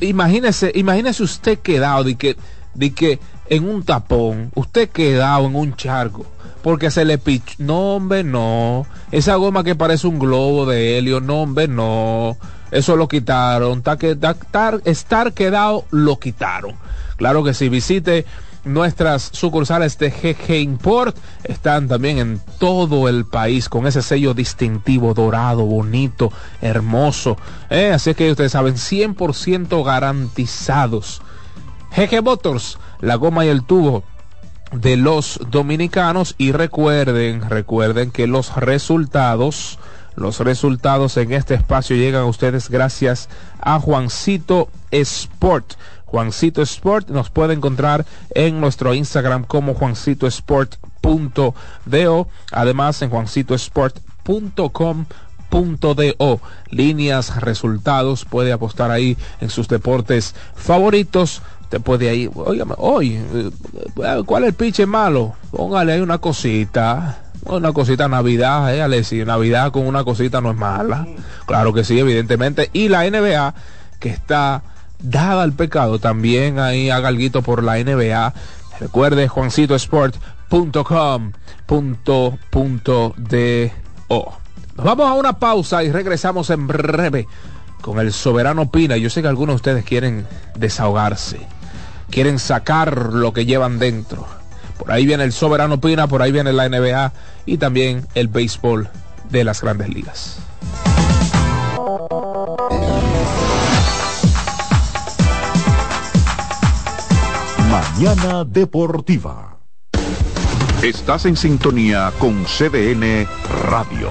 imagínese, imagínese usted quedado de que, que en un tapón, usted quedado en un charco, porque se le pichó. No, hombre, no. Esa goma que parece un globo de helio, no, hombre, no. Eso lo quitaron. Estar, quedado, lo quitaron. Claro que sí, visite nuestras sucursales de GG Import están también en todo el país con ese sello distintivo, dorado, bonito, hermoso. Eh, así que ustedes saben, 100% garantizados. GG Motors, la goma y el tubo de los dominicanos y recuerden, recuerden que los resultados, los resultados en este espacio llegan a ustedes gracias a Juancito Sport. Juancito Sport nos puede encontrar en nuestro Instagram como juancitosport.do, además en juancitosport.com.do. Líneas, resultados, puede apostar ahí en sus deportes favoritos. Te puede ahí, oígame, hoy, ¿cuál es el pinche malo? Póngale ahí una cosita. Una cosita Navidad, eh, Alessi. Navidad con una cosita no es mala. Claro que sí, evidentemente. Y la NBA, que está dada al pecado, también ahí haga algo por la NBA. Recuerde juancitosport.com.do. Nos vamos a una pausa y regresamos en breve con el soberano Pina. Yo sé que algunos de ustedes quieren desahogarse, quieren sacar lo que llevan dentro. Por ahí viene el Soberano Pina, por ahí viene la NBA y también el béisbol de las grandes ligas. Mañana Deportiva. Estás en sintonía con CDN Radio.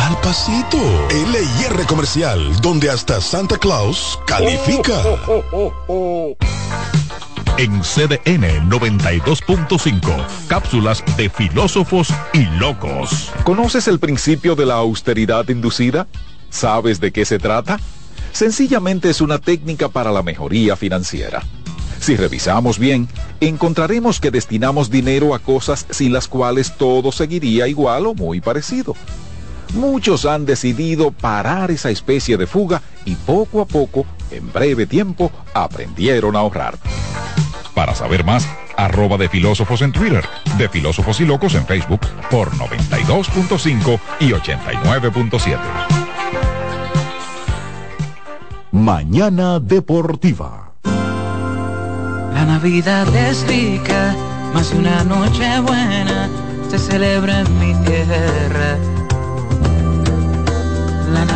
al pasito. LIR Comercial, donde hasta Santa Claus califica. En CDN 92.5, cápsulas de filósofos y locos. ¿Conoces el principio de la austeridad inducida? ¿Sabes de qué se trata? Sencillamente es una técnica para la mejoría financiera. Si revisamos bien, encontraremos que destinamos dinero a cosas sin las cuales todo seguiría igual o muy parecido. Muchos han decidido parar esa especie de fuga y poco a poco, en breve tiempo, aprendieron a ahorrar. Para saber más, arroba de filósofos en Twitter, de filósofos y locos en Facebook por 92.5 y 89.7. Mañana Deportiva. La Navidad es rica, más una noche buena se celebra en mi tierra.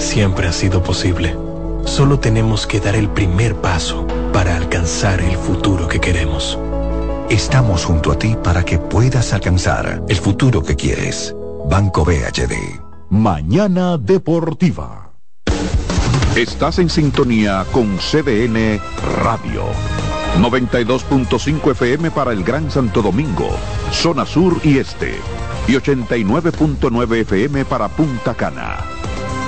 siempre ha sido posible. Solo tenemos que dar el primer paso para alcanzar el futuro que queremos. Estamos junto a ti para que puedas alcanzar el futuro que quieres. Banco BHD. Mañana Deportiva. Estás en sintonía con CDN Radio. 92.5 FM para el Gran Santo Domingo, zona sur y este. Y 89.9 FM para Punta Cana.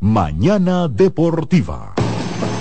Mañana Deportiva.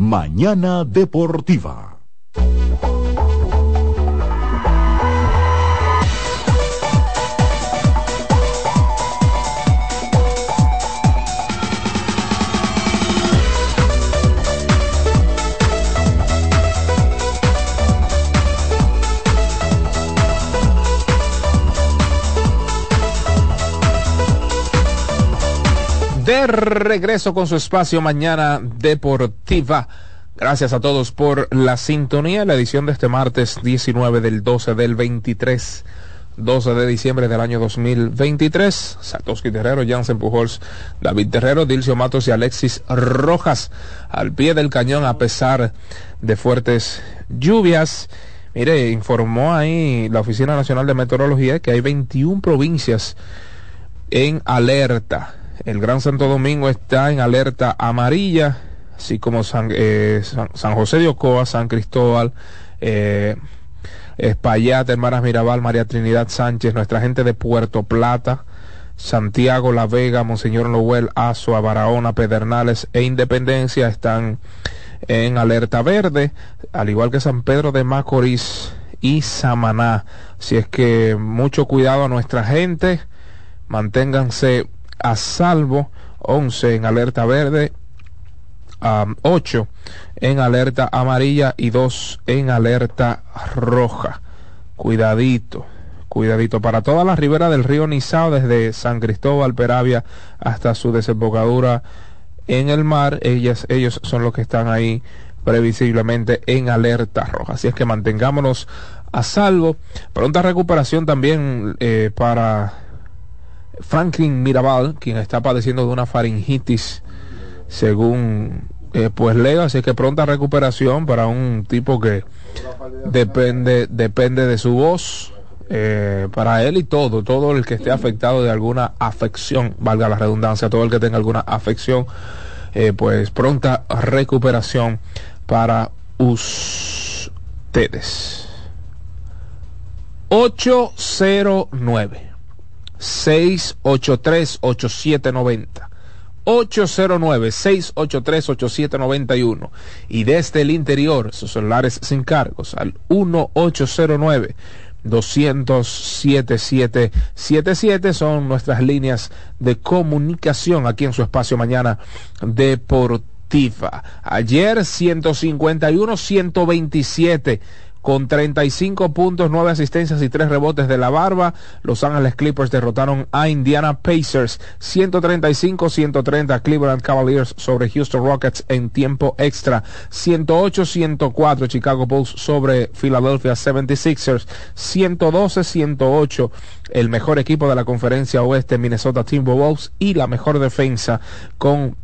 Mañana Deportiva. De regreso con su espacio mañana deportiva. Gracias a todos por la sintonía. La edición de este martes 19 del 12 del 23. 12 de diciembre del año 2023. Satoshi Terrero, Jansen Pujols, David Terrero, Dilcio Matos y Alexis Rojas al pie del cañón a pesar de fuertes lluvias. Mire, informó ahí la Oficina Nacional de Meteorología que hay 21 provincias en alerta. El Gran Santo Domingo está en alerta amarilla, así como San, eh, San, José de Ocoa, San Cristóbal, eh, Espaillat, Hermanas Mirabal, María Trinidad Sánchez, nuestra gente de Puerto Plata, Santiago, La Vega, Monseñor Noel, Azua, Barahona, Pedernales e Independencia están en alerta verde, al igual que San Pedro de Macorís y Samaná. Así es que mucho cuidado a nuestra gente, manténganse a salvo, 11 en alerta verde, um, 8 en alerta amarilla y 2 en alerta roja. Cuidadito, cuidadito. Para toda la ribera del río Nizao, desde San Cristóbal, Peravia, hasta su desembocadura en el mar, ellas, ellos son los que están ahí previsiblemente en alerta roja. Así es que mantengámonos a salvo. Pronta recuperación también eh, para Franklin Mirabal, quien está padeciendo de una faringitis, según eh, pues leo, así que pronta recuperación para un tipo que depende, depende de su voz, eh, para él y todo, todo el que esté afectado de alguna afección, valga la redundancia, todo el que tenga alguna afección, eh, pues pronta recuperación para ustedes. 809 683-8790. 809-683-8791. Y desde el interior, sus celulares sin cargos, al 1809. 207-7777 son nuestras líneas de comunicación aquí en su espacio mañana deportiva. Ayer 151-127 con 35 puntos, 9 asistencias y 3 rebotes de la barba. Los Ángeles Clippers derrotaron a Indiana Pacers 135-130 Cleveland Cavaliers sobre Houston Rockets en tiempo extra. 108-104 Chicago Bulls sobre Philadelphia 76ers. 112-108 el mejor equipo de la conferencia oeste Minnesota Timberwolves y la mejor defensa con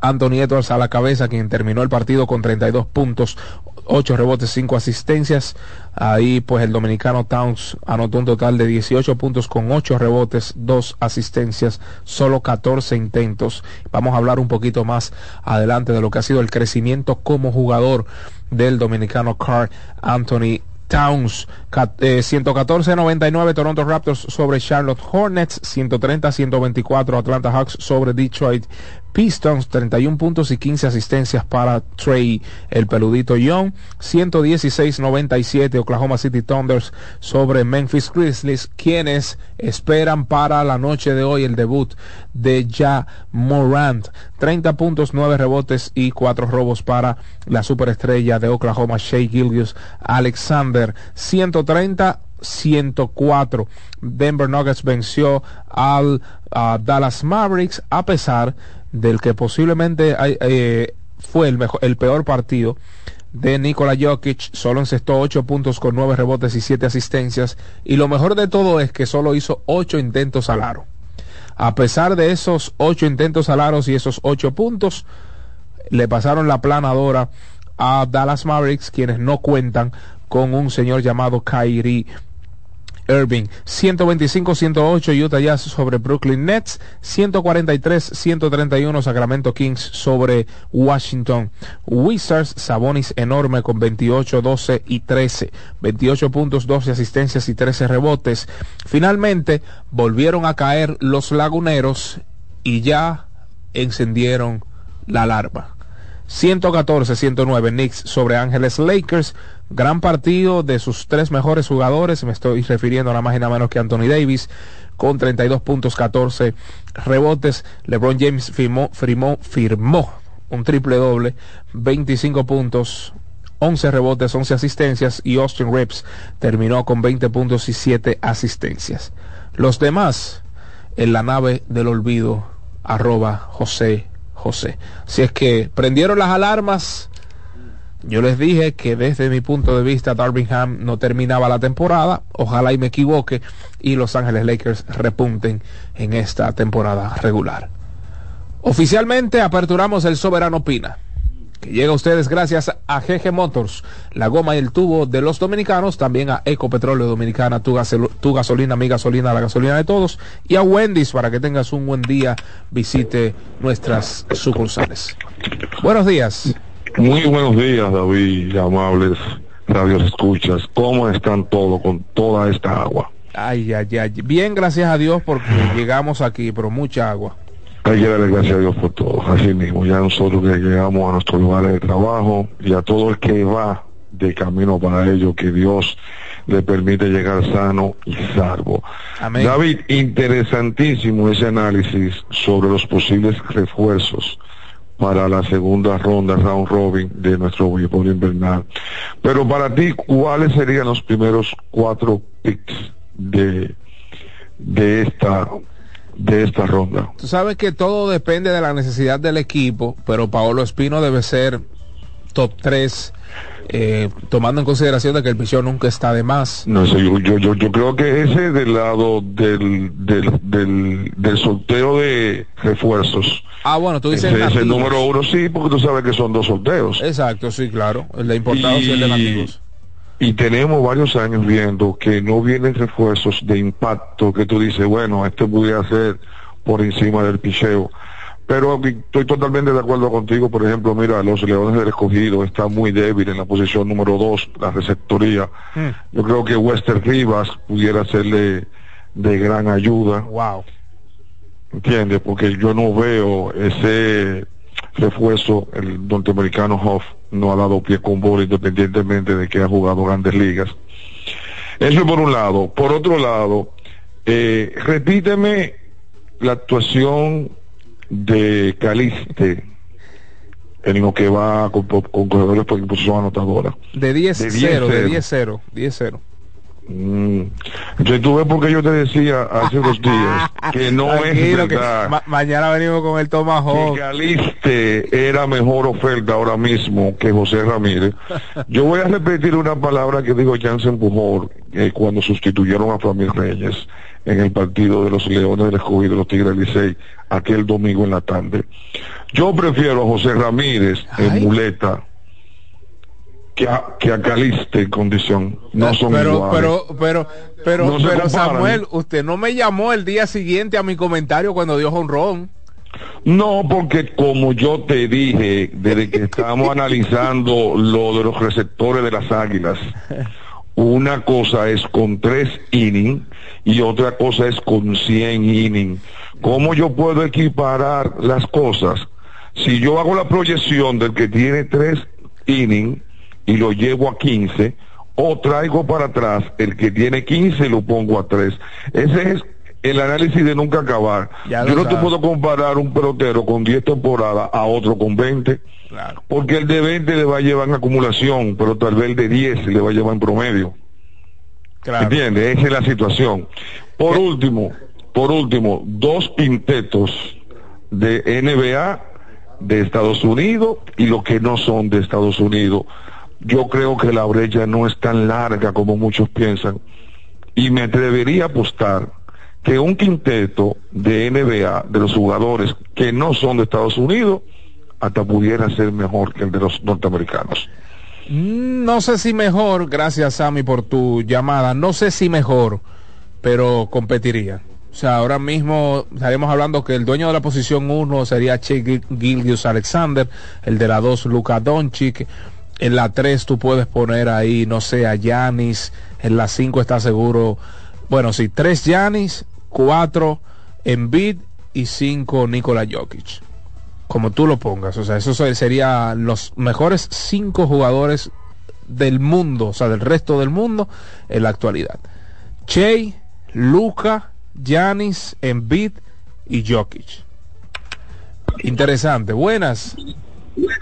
Anthony Edwards a la cabeza, quien terminó el partido con 32 puntos, 8 rebotes, 5 asistencias. Ahí pues el dominicano Towns anotó un total de 18 puntos con 8 rebotes, 2 asistencias, solo 14 intentos. Vamos a hablar un poquito más adelante de lo que ha sido el crecimiento como jugador del dominicano Carl Anthony Towns, 114-99 Toronto Raptors sobre Charlotte Hornets, 130-124 Atlanta Hawks sobre Detroit Pistons, 31 puntos y 15 asistencias para Trey, el peludito Young. 116-97 Oklahoma City Thunders sobre Memphis Grizzlies, quienes esperan para la noche de hoy el debut de Ja Morant. 30 puntos, 9 rebotes y 4 robos para la superestrella de Oklahoma, Shea Gilgius Alexander. 130 104. Denver Nuggets venció al Dallas Mavericks a pesar del que posiblemente eh, fue el, mejor, el peor partido de Nikola Jokic, solo encestó 8 puntos con 9 rebotes y 7 asistencias, y lo mejor de todo es que solo hizo 8 intentos al aro. A pesar de esos 8 intentos al aro y esos 8 puntos, le pasaron la planadora a Dallas Mavericks, quienes no cuentan con un señor llamado Kyrie Irving. 125-108 Utah Jazz sobre Brooklyn Nets. 143-131 Sacramento Kings sobre Washington Wizards. Sabonis enorme con 28, 12 y 13. 28 puntos, 12 asistencias y 13 rebotes. Finalmente volvieron a caer los laguneros y ya encendieron la alarma. 114-109 Knicks sobre Ángeles Lakers. Gran partido de sus tres mejores jugadores. Me estoy refiriendo a nada más y nada menos que Anthony Davis con 32 puntos, 14 rebotes. LeBron James firmó, firmó, firmó un triple doble, 25 puntos, 11 rebotes, 11 asistencias y Austin Reeves terminó con 20 puntos y 7 asistencias. Los demás en la nave del olvido, arroba José José. Si es que prendieron las alarmas, yo les dije que desde mi punto de vista Darvingham no terminaba la temporada, ojalá y me equivoque y Los Ángeles Lakers repunten en esta temporada regular. Oficialmente aperturamos el Soberano Pina que llega a ustedes gracias a GG Motors, la goma y el tubo de los dominicanos, también a Ecopetróleo Dominicana, tu, tu, gasolina, mi gasolina, la gasolina de todos, y a Wendy's para que tengas un buen día, visite nuestras sucursales. Buenos días. Muy buenos días, David, amables radios escuchas. ¿Cómo están todos con toda esta agua? Ay, ay, ay. Bien, gracias a Dios porque llegamos aquí, pero mucha agua. Hay que darle gracias a Dios por todo, así mismo. Ya nosotros que llegamos a nuestros lugares de trabajo y a todo el que va de camino para ello, que Dios le permite llegar sano y salvo. David, interesantísimo ese análisis sobre los posibles refuerzos para la segunda ronda, round robin de nuestro béisbol invernal. Pero para ti, ¿cuáles serían los primeros cuatro picks de, de esta de esta ronda. Tú sabes que todo depende de la necesidad del equipo, pero Paolo Espino debe ser top 3, eh, tomando en consideración de que el pichón nunca está de más. No sé, yo, yo, yo, creo que ese del lado del, del, del, del sorteo de refuerzos. Ah, bueno, tú dices ese, el número uno, sí, porque tú sabes que son dos sorteos. Exacto, sí, claro. El de importados y, el de nativos. Y tenemos varios años viendo que no vienen refuerzos de impacto que tú dices, bueno, este pudiera ser por encima del picheo. Pero estoy totalmente de acuerdo contigo, por ejemplo, mira, los Leones del Escogido está muy débil en la posición número dos, la receptoría. Hmm. Yo creo que Wester Rivas pudiera serle de gran ayuda. Wow. ¿Entiendes? Porque yo no veo ese refuerzo, el norteamericano Hoff no ha dado pie con bola independientemente de que ha jugado grandes ligas. Eso por un lado. Por otro lado, eh, repíteme la actuación de Caliste en lo que va con, con corredores por imposición anotadora. De 10-0, de 10-0, 10-0. Mm. Entonces tú ves porque yo te decía hace dos días que no es verdad. Ma mañana venimos con el Tomahawk. Que Galiste era mejor oferta ahora mismo que José Ramírez. Yo voy a repetir una palabra que dijo Jansen Pujol eh, cuando sustituyeron a Flamir Reyes en el partido de los Leones del Escogido de los Tigres Licey aquel domingo en la tarde. Yo prefiero a José Ramírez en muleta que a, que a Caliste en condición. No son pero, iguales. pero, pero, pero, No pero comparan. Samuel, usted no me llamó el día siguiente a mi comentario cuando dio honrón. No, porque como yo te dije, desde que estábamos analizando lo de los receptores de las águilas, una cosa es con tres innings y otra cosa es con 100 innings. ¿Cómo yo puedo equiparar las cosas? Si yo hago la proyección del que tiene tres innings y lo llevo a 15, o traigo para atrás el que tiene 15 y lo pongo a 3. Ese es el análisis de nunca acabar. Ya Yo no te puedo comparar un pelotero con 10 temporadas a otro con 20. Porque el de 20 le va a llevar en acumulación, pero tal vez el de 10 le va a llevar en promedio. ¿Entiendes? Esa es la situación. Por último, por último, dos quintetos de NBA de Estados Unidos y los que no son de Estados Unidos. Yo creo que la brecha no es tan larga como muchos piensan. Y me atrevería a apostar que un quinteto de NBA de los jugadores que no son de Estados Unidos hasta pudiera ser mejor que el de los norteamericanos. Mm, No sé si mejor, gracias Sammy por tu llamada, no sé si mejor, pero competiría. O sea, ahora mismo estaríamos hablando que el dueño de la posición 1 sería Che Gil- Gilgeous Alexander, el de la 2 Luka Doncic, en la 3 tú puedes poner ahí, no sé, a Yanis, en la 5 está seguro, bueno, sí, 3 Yanis, 4 Embiid y 5 Nikola Jokic como tú lo pongas. O sea, esos serían los mejores cinco jugadores del mundo, o sea, del resto del mundo en la actualidad. Che, Luca, Yanis, Embiid y Jokic. Interesante. Buenas.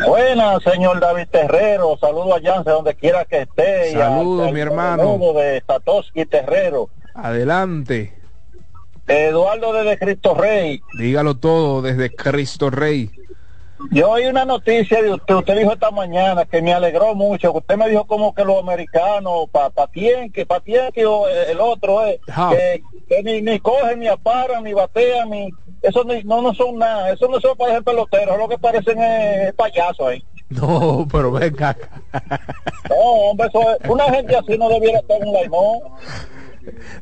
Buenas, señor David Terrero. Saludo a Yance donde quiera que esté. y Saludos, al- mi hermano. de Satoshi Terrero. Adelante. Eduardo desde Cristo Rey. Dígalo todo desde Cristo Rey. Yo oí una noticia de usted, usted dijo esta mañana que me alegró mucho, que usted me dijo como que los americanos, pa, patien, que patien, que o, eh, el otro, eh, Ah. que, que ni, ni cogen, ni aparan, ni batean, ni, eso ni- no, no son nada, eso no son parecen peloteros, lo que parecen es, es payasos ahí. No, pero venga acá. No, hombre, eso es- una gente así no debiera estar en la no.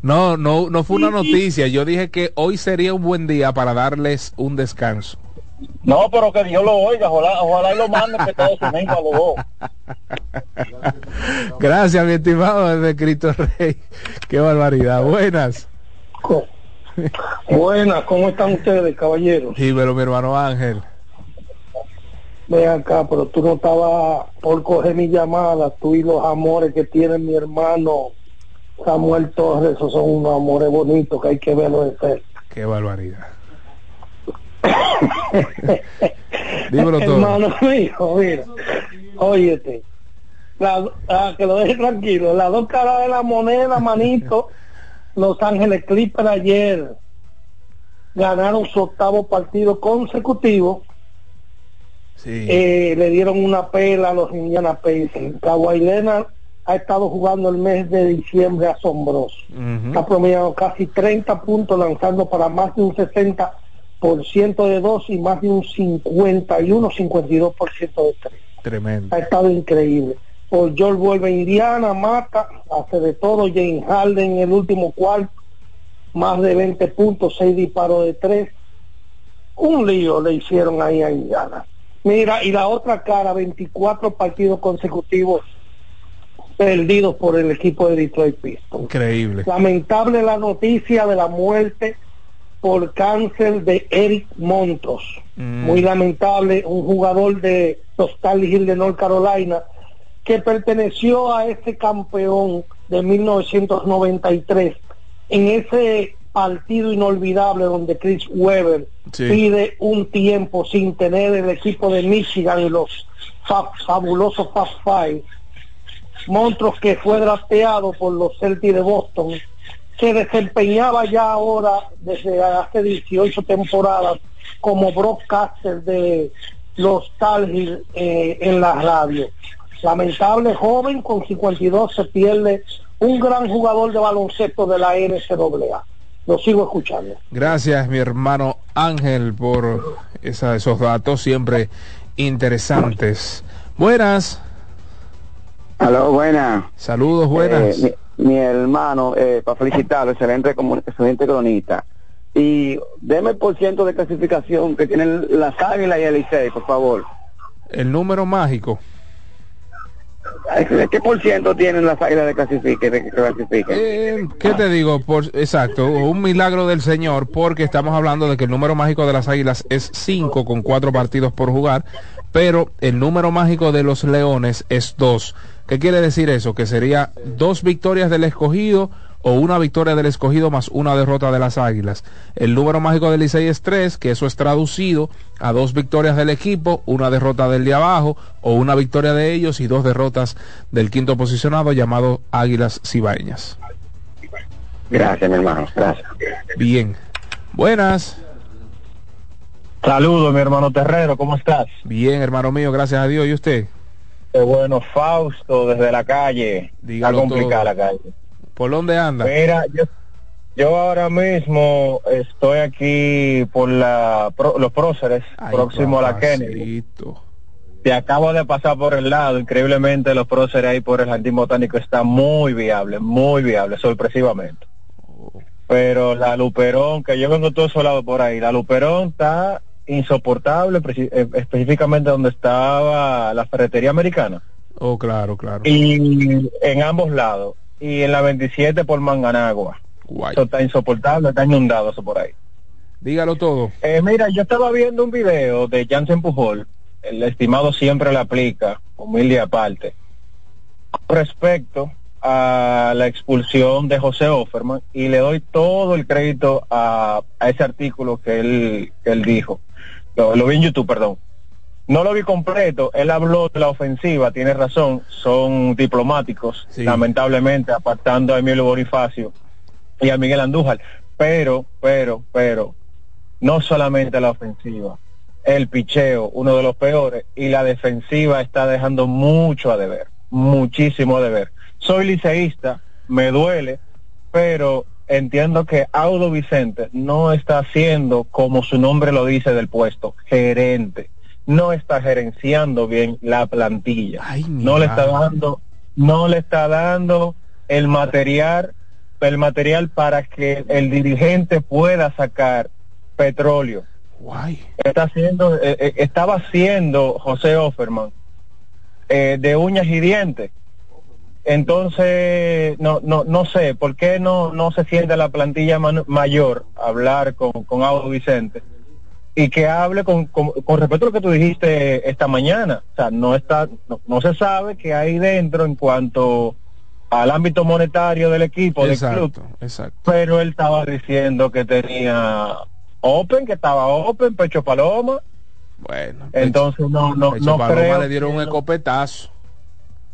No, no, no fue una noticia. Yo dije que hoy sería un buen día para darles un descanso. No, pero que Dios lo oiga, ojalá, ojalá y lo mande que Estados Unidos a los dos. Gracias, mi estimado desde Cristo Rey. Qué barbaridad. Buenas. Buenas, ¿cómo están ustedes, caballeros? Sí, pero mi hermano Ángel. Ven acá, pero tú no estabas por coger mi llamada, tú y los amores que tiene mi hermano Samuel Torres, esos son unos amores bonitos que hay que verlos de cerca. Qué barbaridad. Dímelo todo. Hermano mío, mira, óyete, la- que lo deje tranquilo, las dos caras de la moneda, manito, Los Ángeles Clippers ayer ganaron su octavo partido consecutivo. Eh, le dieron una pela a los Indiana Pacers. Kawhi Leonard ha estado jugando el mes de diciembre asombroso. Está promediando casi 30 puntos, lanzando para más de un 60% de dos y más de un 51, 52% de tres. Tremendo. Ha estado increíble. Paul George vuelve a Indiana, mata, hace de todo. James Harden en el último cuarto, más de 20 puntos, 6 disparos de tres. Un lío le hicieron ahí a Indiana. Mira, y la otra cara, 24 partidos consecutivos perdidos por el equipo de Detroit Pistons. Increíble. Lamentable la noticia de la muerte por cáncer de Eric Montos. Mm. Muy lamentable, un jugador de los Tar Hill de North Carolina que perteneció a ese campeón de 1993. En ese partido inolvidable donde Chris Webber Sí. pide un tiempo sin tener el equipo de Michigan y los fa- fabulosos Fast Five, monstruos que fue drafteado por los Celtics de Boston, se desempeñaba ya ahora desde hace 18 temporadas como broadcaster de los Heels, eh, en la radio. Lamentable joven con 52 se pierde un gran jugador de baloncesto de la NCAA. Lo sigo escuchando. Gracias, mi hermano Ángel, por esa- esos datos siempre interesantes. Buenas. Aló, buenas. Saludos, buenas. Eh, mi, hermano, eh, para felicitarlo, excelente, como, excelente cronista. Y deme el por ciento de clasificación que tienen las Águilas y el Licey, por favor. El número mágico. ¿Qué por ciento tienen las Águilas de clasifique, de? Eh, ¿Qué te digo? Por, exacto, un milagro del Señor, porque estamos hablando de que el número mágico de las Águilas es 5 con 4 partidos por jugar, pero el número mágico de los Leones es 2. ¿Qué quiere decir eso? Que sería dos victorias del escogido o una victoria del escogido más una derrota de las Águilas. El número mágico del Licey es 3, que eso es traducido a dos victorias del equipo, una derrota del de abajo o una victoria de ellos y dos derrotas del quinto posicionado llamado Águilas Cibaeñas. Gracias, mi hermano. Gracias. Bien. Buenas. Saludos, mi hermano Terrero, ¿cómo estás? Bien, hermano mío, gracias a Dios. ¿Y usted? Qué bueno, Fausto, desde la calle. Dígalo Está complicada la calle. ¿Por dónde anda? Mira, yo, yo ahora mismo estoy aquí por la pro- los próceres, próximo a la Kennedy. Te acabo de pasar por el lado, increíblemente los próceres ahí por el jardín botánico está muy viable, muy viable, sorpresivamente. Pero la Luperón, que yo vengo todo solado por ahí, la Luperón está insoportable, eh, específicamente donde estaba la ferretería americana. Oh, claro, claro. Y en ambos lados. Y en la 27 por Manganagua. Eso está insoportable, está inundado eso por ahí. Dígalo todo. Eh, mira, yo estaba viendo un video de Jansen Pujol, el estimado siempre le aplica, humilde aparte, respecto a la expulsión de José Offerman y le doy todo el crédito a, a ese artículo que él, que él dijo. Lo, lo vi en YouTube, perdón. No lo vi completo, él habló de la ofensiva, tiene razón, son diplomáticos, lamentablemente, apartando a Emilio Bonifacio y a Miguel Andújar, pero, pero, pero, no solamente la ofensiva, el picheo, uno de los peores, y la defensiva está dejando mucho a deber, muchísimo a deber. Soy liceísta, me duele, pero entiendo que Audo Vicente no está haciendo como su nombre lo dice del puesto, gerente. No está gerenciando bien la plantilla. no le está dando, no le está dando el material, el material para que el dirigente pueda sacar petróleo. Está haciendo, eh, eh, estaba haciendo José Offerman eh, de uñas y dientes. Entonces, no, no, no sé, ¿por qué no, no se siente la plantilla man- mayor a hablar con, con Audo Vicente? Y que hable con, con, con respecto a lo que tú dijiste esta mañana. O sea, no está, no, no se sabe qué hay dentro en cuanto al ámbito monetario del equipo, del club. Exacto, exacto. Pero él estaba diciendo que tenía Open, que estaba Open, Pecho Paloma. Bueno, entonces no, no, Pecho no Paloma creo. le dieron un escopetazo.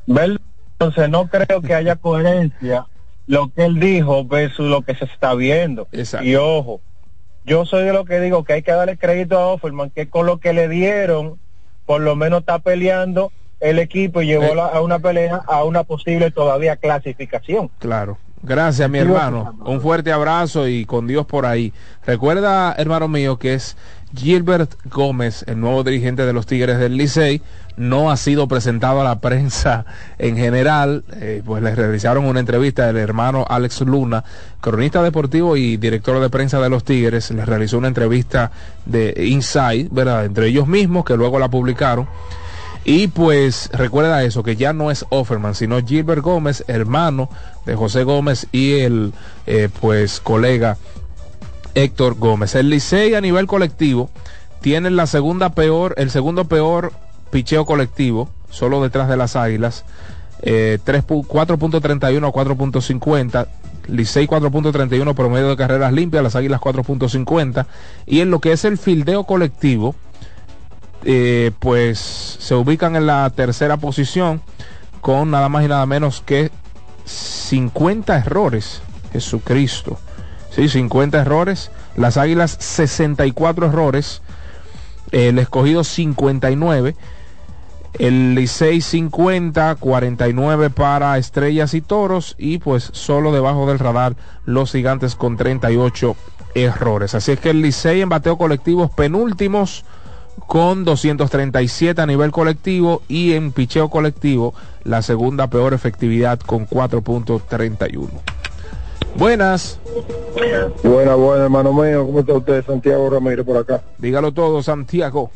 ¿Verdad? Entonces no creo que haya coherencia lo que él dijo versus lo que se está viendo. Y ojo, yo soy de lo que digo que hay que darle crédito a Offerman, que con lo que le dieron, por lo menos está peleando el equipo y llevó la- a una pelea a una posible todavía clasificación. Claro. Gracias, mi hermano. Un fuerte abrazo y con Dios por ahí. Recuerda, hermano mío, que es Gilbert Gómez, el nuevo dirigente de los Tigres del Licey. No ha sido presentado a la prensa en general. Eh, pues le realizaron una entrevista del hermano Alex Luna, cronista deportivo y director de prensa de los Tigres. Les realizó una entrevista de Inside, ¿verdad? Entre ellos mismos, que luego la publicaron. Y pues recuerda eso, que ya no es Offerman, sino Gilbert Gómez, hermano de José Gómez y el eh, pues colega Héctor Gómez. El Licey a nivel colectivo tiene la segunda peor, el segundo peor picheo colectivo, solo detrás de las Águilas. eh, 3 pu- 4.31 a 4.50. Licey 4.31 promedio de carreras limpias, las Águilas 4.50. Y en lo que es el fildeo colectivo, pues se ubican en la tercera posición con nada más y nada menos que 50 errores. Jesucristo. Sí, 50 errores. Las Águilas 64 errores. El escogido 59. El Licey 50, 49 para Estrellas y Toros y pues solo debajo del radar los gigantes con 38 errores. Así es que el Licey en bateo colectivo penúltimos con 237 a nivel colectivo y en picheo colectivo la segunda peor efectividad con 4.31. Buenas. Buena, buena, hermano mío. ¿Cómo está usted? Santiago Ramírez por acá. Dígalo todo, Santiago.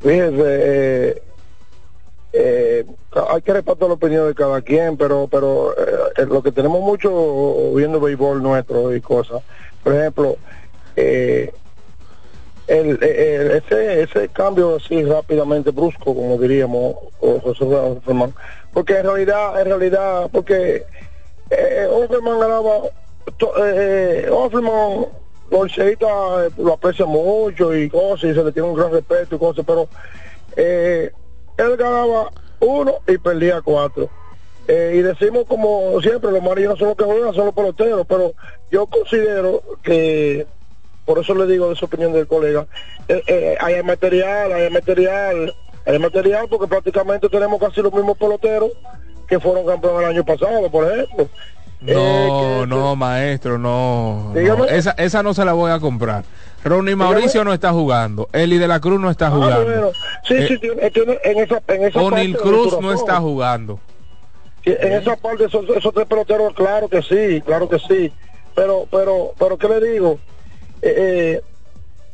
Fíjese, eh, eh, hay que respetar la opinión de cada quien, pero pero eh, lo que tenemos mucho viendo béisbol nuestro y cosas. Por ejemplo, eh, el, ese, ese cambio así rápidamente brusco, como diríamos, José Offerman, porque en realidad, en realidad, porque eh, Offerman ganaba, eh, eh, Offerman, eh, lo aprecia mucho y cosas, y se le tiene un gran respeto y cosas, pero eh, él ganaba uno y perdía cuatro. Eh, y decimos como siempre, los marinos son los que juegan, son los peloteros, pero yo considero que, por eso le digo de su opinión del colega, eh, eh, hay material, hay material, hay material porque prácticamente tenemos casi los mismos peloteros que fueron campeones el año pasado, por ejemplo. No, no, maestro, no. no. Esa, esa no se la voy a comprar. Ronnie Mauricio no está jugando. Eli de la Cruz no está Ah, jugando. bueno, sí, Eh, sí, tiene- tiene- en esa, en esa O'Neill Cruz no está jugando. Sí, En esa parte, esos, esos tres peloteros, claro que sí, claro que sí. Pero, pero, pero, ¿qué le digo? Eh, eh,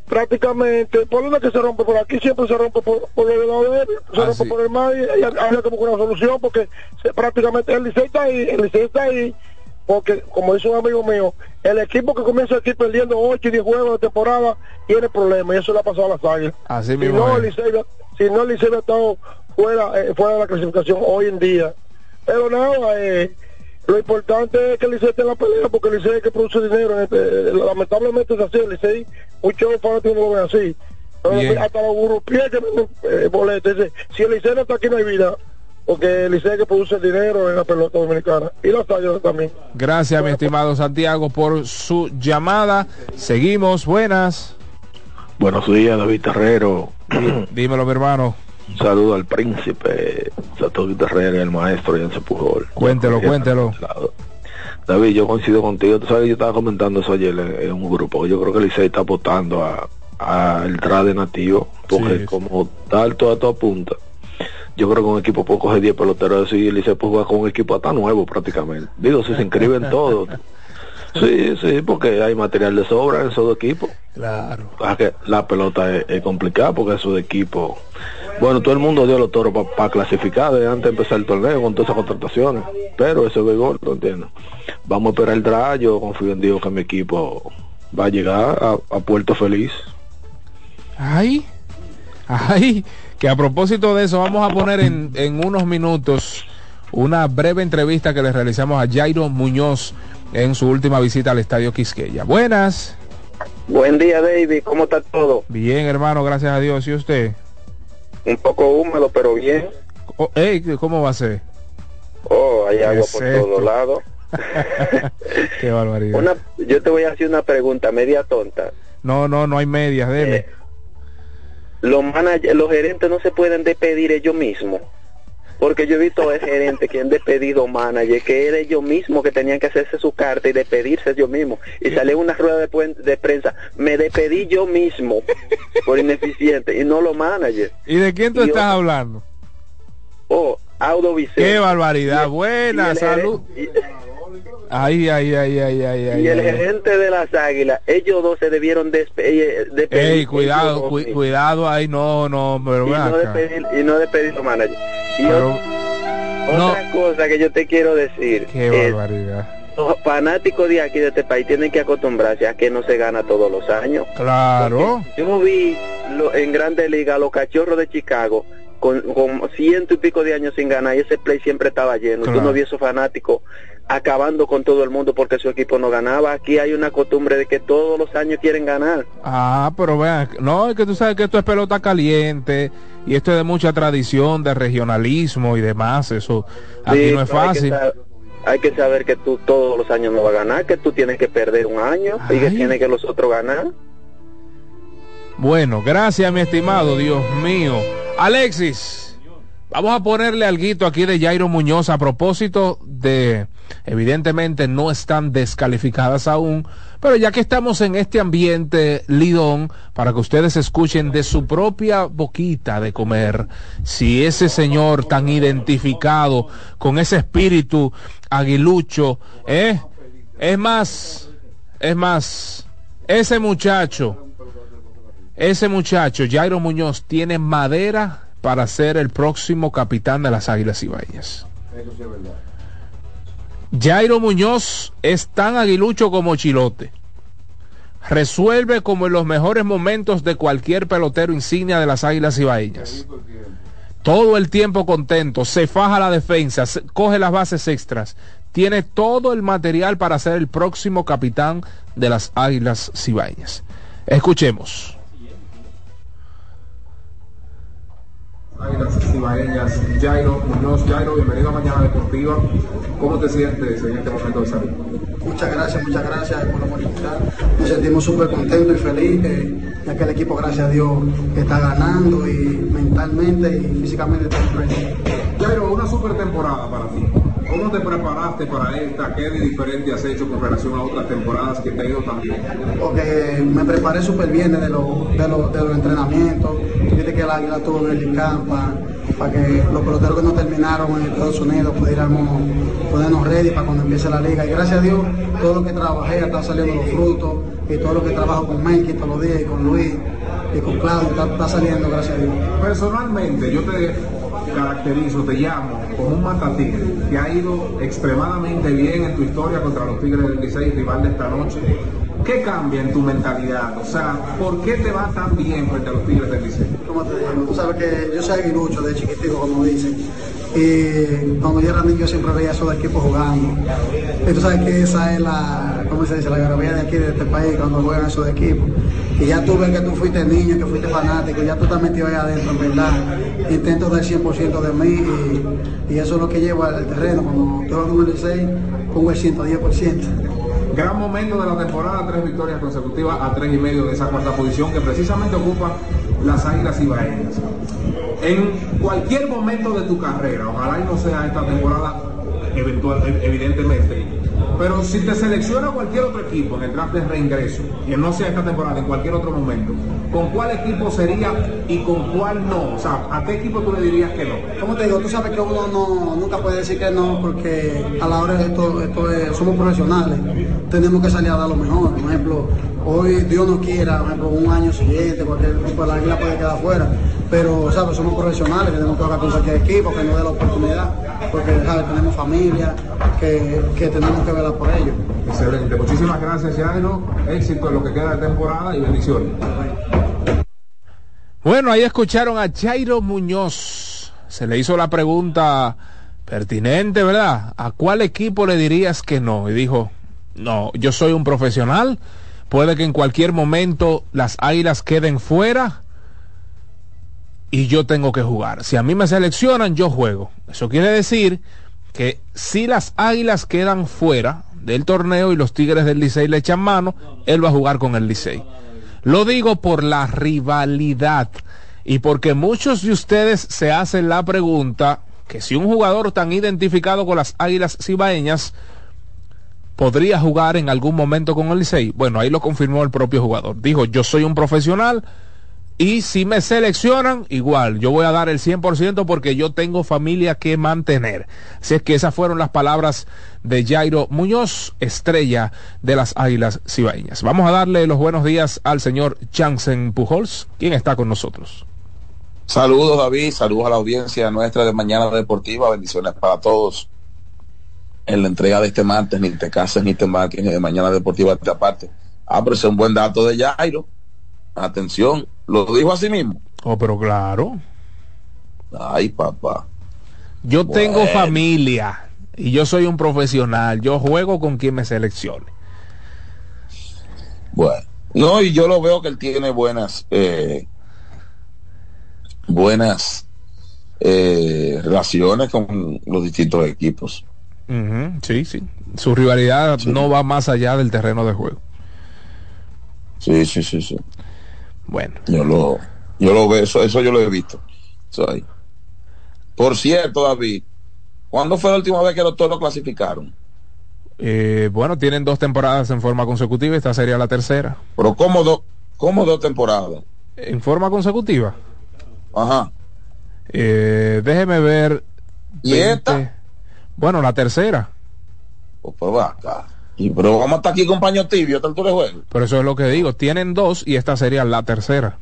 prácticamente, por una que se rompe por aquí, siempre se rompe por, por el lado de él, se Ah, rompe sí. por el mar y, había que una solución porque se- prácticamente el liceo está ahí, el liceo está ahí, porque como dice un amigo mío, el equipo que comienza aquí perdiendo 8 y 10 juegos de temporada tiene problemas y eso le ha pasado a las águilas. Así Si mismo no, el Licey, si no, el Licey ha estado fuera, eh, fuera de la clasificación hoy en día. Pero nada, eh, lo importante es que el Licey esté en la pelea, porque el Licey es el que produce dinero. este, eh, lamentablemente es así, el Licey, muchos fanáticos no lo ven así. Bien. hasta los burrupiés que venden eh, boletos, si el Licey no está aquí no hay vida, porque el Licey que produce el dinero en la pelota dominicana. Y las águilas también. Gracias, mi estimado Santiago, por su llamada. Seguimos, buenas. Buenos días, David Terrero. Dímelo, mi hermano. Un saludo al príncipe, Terrero y al maestro Jansen Pujol. Cuéntelo, cuéntelo. David, yo coincido contigo. Tú sabes, que yo estaba comentando eso ayer en, en un grupo. Yo creo que el Licey está apostando a, a el trade nativo, porque Sí. como tal, todo, todo apunta. Yo creo que un equipo puede coger 10 peloteros y el Licey puede jugar con un equipo hasta nuevo prácticamente. Digo, si se inscriben todos. Sí, sí, porque hay material de sobra en esos dos equipos. Claro. La pelota es, es complicada porque esos equipos. Bueno, todo el mundo dio los toros para clasificar desde antes de empezar el torneo con todas esas contrataciones. Pero ese es béisbol, ¿lo entiendes? Vamos a esperar el draft. Yo confío en Dios que mi equipo va a llegar a, a Puerto Feliz. Ay, ay, que a propósito de eso, vamos a poner en, en unos minutos una breve entrevista que le realizamos a Jairo Muñoz en su última visita al Estadio Quisqueya. Buenas. Buen día, David. ¿Cómo está todo? Bien, hermano, gracias a Dios. ¿Y usted? Un poco húmedo, pero bien. Oh, ¿Cómo va a ser? Oh, hay agua por todos lados. Qué barbaridad. Una, yo te voy a hacer una pregunta media tonta. No, no, no hay medias, dele. Los managers, los gerentes no se pueden despedir ellos mismos. Porque yo he visto a gerentes que han despedido managers, que era ellos mismos que tenían que hacerse su carta y despedirse ellos mismos. Y sale una rueda de, prensa, me despedí yo mismo por ineficiente y no los managers. ¿Y de quién tú Y estás hablando? Oh, Audo Vicente. Qué barbaridad. Buena, salud. Ay, ay, ay, ay, ay, ay. Y el gerente de las águilas, ellos dos se debieron despe- eh, despedir. Ey, cuidado, dos cu- cuidado ahí, no, no, pero y no despedir, y no despedir los managers. Y Pero- no. otra cosa que yo te quiero decir, Qué es, barbaridad. los fanáticos de aquí de este país tienen que acostumbrarse a que no se gana todos los años. Claro. Yo vi lo- en Grande Liga los cachorros de Chicago con, con ciento y pico de años sin ganar y ese play siempre estaba lleno. Claro. Tú no vio esos fanáticos acabando con todo el mundo porque su equipo no ganaba. Aquí hay una costumbre de que todos los años quieren ganar. Ah, pero vean, no, es que tú sabes que esto es pelota caliente y esto es de mucha tradición, de regionalismo y demás, eso aquí Sí, no es pero hay que fácil. Hay que saber que tú todos los años no vas a ganar, que tú tienes que perder un año y que tienes que los otros ganar. Bueno, gracias mi estimado, Dios mío. Alexis, vamos a ponerle algo aquí de Jairo Muñoz a propósito de, evidentemente no están descalificadas aún, pero ya que estamos en este ambiente lidón, para que ustedes escuchen de su propia boquita de comer, si ese señor tan identificado con ese espíritu aguilucho, ¿eh? Es más, es más, ese muchacho, ese muchacho, Jairo Muñoz, tiene madera para ser el próximo capitán de las Águilas Ibaeñas. Jairo Muñoz es tan aguilucho como Chilote. Resuelve como en los mejores momentos de cualquier pelotero insignia de las Águilas Ibaeñas. Todo el tiempo contento, se faja la defensa, se- coge las bases extras. Tiene todo el material para ser el próximo capitán de las Águilas Cibaeñas. Escuchemos. Águilas Cibaeñas, Jairo Muñoz. Jairo, bienvenido a Mañana Deportiva. ¿Cómo te sientes en este momento de salud? Muchas gracias, muchas gracias por la oportunidad. Nos sentimos súper contentos y felices, ya que el equipo, gracias a Dios, está ganando y mentalmente y físicamente está presente. Jairo, una super temporada para ti. ¿Cómo te preparaste para esta? ¿Qué de diferente has hecho con relación a otras temporadas que te ha ido tan bien? Porque me preparé súper bien desde los de los- de los entrenamientos. Viste que el Águila tuvo en el camp para que los peloteros que no terminaron en Estados Unidos pudiéramos ponernos ready para cuando empiece la liga. Y gracias a Dios, todo lo que trabajé está saliendo los frutos y todo lo que trabajo con Menky todos los días y con Luis y con Claudio está, está saliendo, gracias a Dios. Personalmente, yo te caracterizo, te llamo como un matatigre que ha ido extremadamente bien en tu historia contra los Tigres del Licey, rival de esta noche. ¿Qué cambia en tu mentalidad? O sea, ¿por qué te va tan bien frente a los Tigres del Licey? como te digo, tú sabes que yo soy aguilucho de chiquitico, como dicen. Y cuando yo era niño yo siempre veía esos equipos jugando. Y tú sabes que esa es la, ¿cómo se dice? La garabía de aquí, de este país, cuando juegan esos equipos. Y ya tú ves que tú fuiste niño, que fuiste fanático, ya tú estás metido adentro, en verdad. Intento dar 100% de mí y, eso es lo que llevo al terreno. Cuando jugando en el 6, pongo el 110%. Gran momento de la temporada, tres victorias consecutivas a tres y medio de esa cuarta posición que precisamente ocupa las Águilas Ibaeñas. En cualquier momento de tu carrera, ojalá y no sea esta temporada, eventual, evidentemente, pero si te selecciona cualquier otro equipo en el draft de reingreso, que no sea esta temporada, en cualquier otro momento, ¿con cuál equipo sería y con cuál no? O sea, ¿a qué equipo tú le dirías que no? Como te digo, tú sabes que uno no, nunca puede decir que no, porque a la hora de esto, esto es- somos profesionales, tenemos que salir a dar lo mejor. Por ejemplo, hoy Dios no quiera, por ejemplo, un año siguiente, cualquier equipo de la águila puede quedar fuera, pero sabes, somos profesionales, tenemos que jugar con cualquier equipo que nos dé la oportunidad, porque sabes, tenemos familia, que, que tenemos que velar por ellos. Excelente, muchísimas gracias Jairo, éxito en lo que queda de temporada y bendiciones. Bueno, ahí escucharon a Jairo Muñoz. Se le hizo la pregunta pertinente, ¿verdad? ¿A cuál equipo le dirías que no? Y dijo, no, yo soy un profesional. Puede que en cualquier momento las águilas queden fuera y yo tengo que jugar. Si a mí me seleccionan, yo juego. Eso quiere decir que si las águilas quedan fuera del torneo y los tigres del Licey le echan mano, él va a jugar con el Licey. Lo digo por la rivalidad y porque muchos de ustedes se hacen la pregunta que si un jugador tan identificado con las águilas cibaeñas podría jugar en algún momento con el Licey. Bueno, ahí lo confirmó el propio jugador. Dijo, yo soy un profesional y si me seleccionan, igual, yo voy a dar el 100% porque yo tengo familia que mantener. Así es que esas fueron las palabras de Jairo Muñoz, estrella de las Águilas Cibaeñas. Vamos a darle los buenos días al señor Jansen Pujols, quien está con nosotros. Saludos David, saludos a la audiencia nuestra de Mañana Deportiva, bendiciones para todos en la entrega de este martes, ni te cases ni te embarques de Mañana Deportiva de esta parte. Ah, pero ese es un buen dato de Jairo. Atención, lo dijo así mismo. Oh, pero claro. Ay, papá. Yo tengo familia y yo soy un profesional. Yo juego con quien me seleccione. Bueno, no, y yo lo veo que él tiene buenas, eh, buenas eh, relaciones con los distintos equipos. Sí, sí. Su rivalidad no va más allá del terreno de juego. Sí, sí, sí, sí. Bueno. Yo lo, yo lo veo, eso, eso yo lo he visto. Ahí. Por cierto, David, ¿cuándo fue la última vez que los toros clasificaron? Eh, bueno, tienen dos temporadas en forma consecutiva. Esta sería la tercera. Pero ¿cómo, do- cómo dos temporadas? ¿En forma consecutiva? Ajá. Eh, déjeme ver. ¿Y esta? Bueno, la tercera. Pues, pues va acá. Y, pero vamos a estar aquí con paño tibio, hasta altura de juego. Por eso es lo que digo. Tienen dos y esta sería la tercera.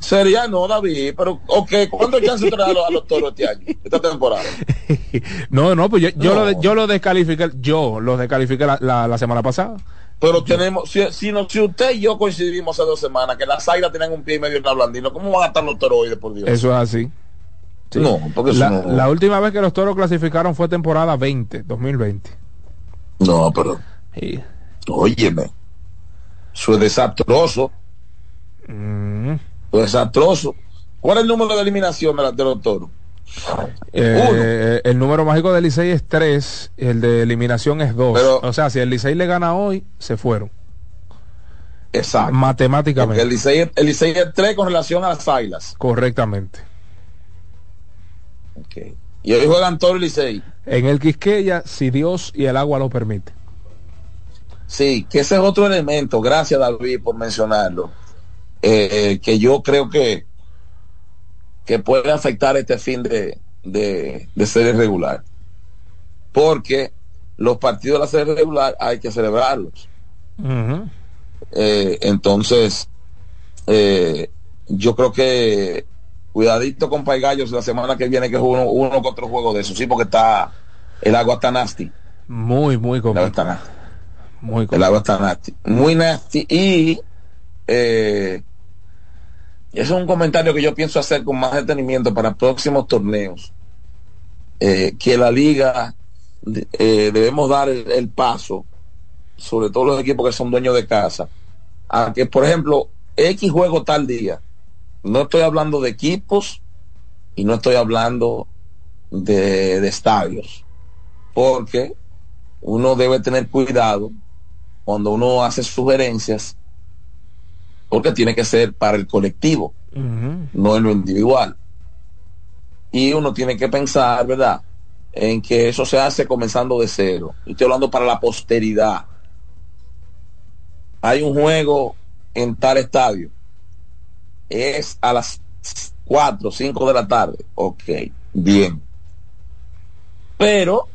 Sería no, David, pero, ok, ¿cuándo hay chance de traer a los, toros este año, esta temporada? No, no, pues yo, yo, No. Lo, yo lo descalifiqué. Yo los descalifiqué la, la- la semana pasada. Pero tenemos, si, si, no- si usted y yo coincidimos hace dos semanas que las águilas tienen un pie y medio en la blandina, ¿cómo van a estar los toros hoy, por Dios? Eso es así. Sí. No, porque la, no- la última vez que los toros clasificaron fue temporada 20, 2020. No, pero, Sí. óyeme, eso es desastroso, Mm. eso es desastroso. ¿Cuál es el número de eliminación de, la- de los toros? Eh, el número mágico del Licey es 3, el de eliminación es 2. Pero- o sea, si el Licey le gana hoy, se fueron. Exacto. Porque Matemáticamente. el Licey, el Licey es 3 con relación a las águilas. Correctamente. Y hoy juegan Toro y Licey. En el Quisqueya, si Dios y el agua lo permite. Sí, que ese es otro elemento, gracias David por mencionarlo, eh, que yo creo que, que puede afectar este fin de, de, de serie regular. Porque los partidos de la serie regular hay que celebrarlos. Eh, entonces, eh, yo creo que cuidadito con Paigallos la semana que viene que es uno, uno con otro juego de eso, sí, porque está el agua está nasty. Muy, muy El agua complicado. está nasty. Muy El agua está nasty. Muy nasty. Y eh, eso es un comentario que yo pienso hacer con más detenimiento para próximos torneos. Eh, que la liga eh, debemos dar el, el paso, sobre todo los equipos que son dueños de casa, a que, por ejemplo, X juego tal día. No estoy hablando de equipos y no estoy hablando de, de estadios. Porque uno debe tener cuidado cuando uno hace sugerencias, porque tiene que ser para el colectivo, no en lo individual. Y uno tiene que pensar, ¿verdad?, en que eso se hace comenzando de cero. Estoy hablando para la posteridad. Hay un juego en tal estadio. Es a las 4, 5 de la tarde. Ok, bien. Pero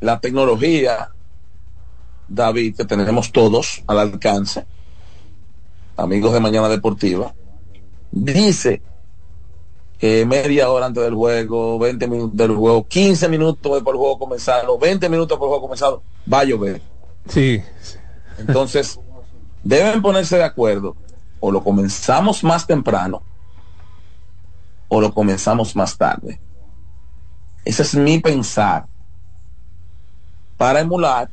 la tecnología, David, que tenemos todos al alcance, amigos de Mañana Deportiva, dice que media hora antes del juego, 20 minutos del juego, 15 minutos después del juego comenzado, 20 minutos por el juego comenzado, va a llover. Sí. Entonces, deben ponerse de acuerdo, o lo comenzamos más temprano, o lo comenzamos más tarde. Ese es mi pensar. Para emular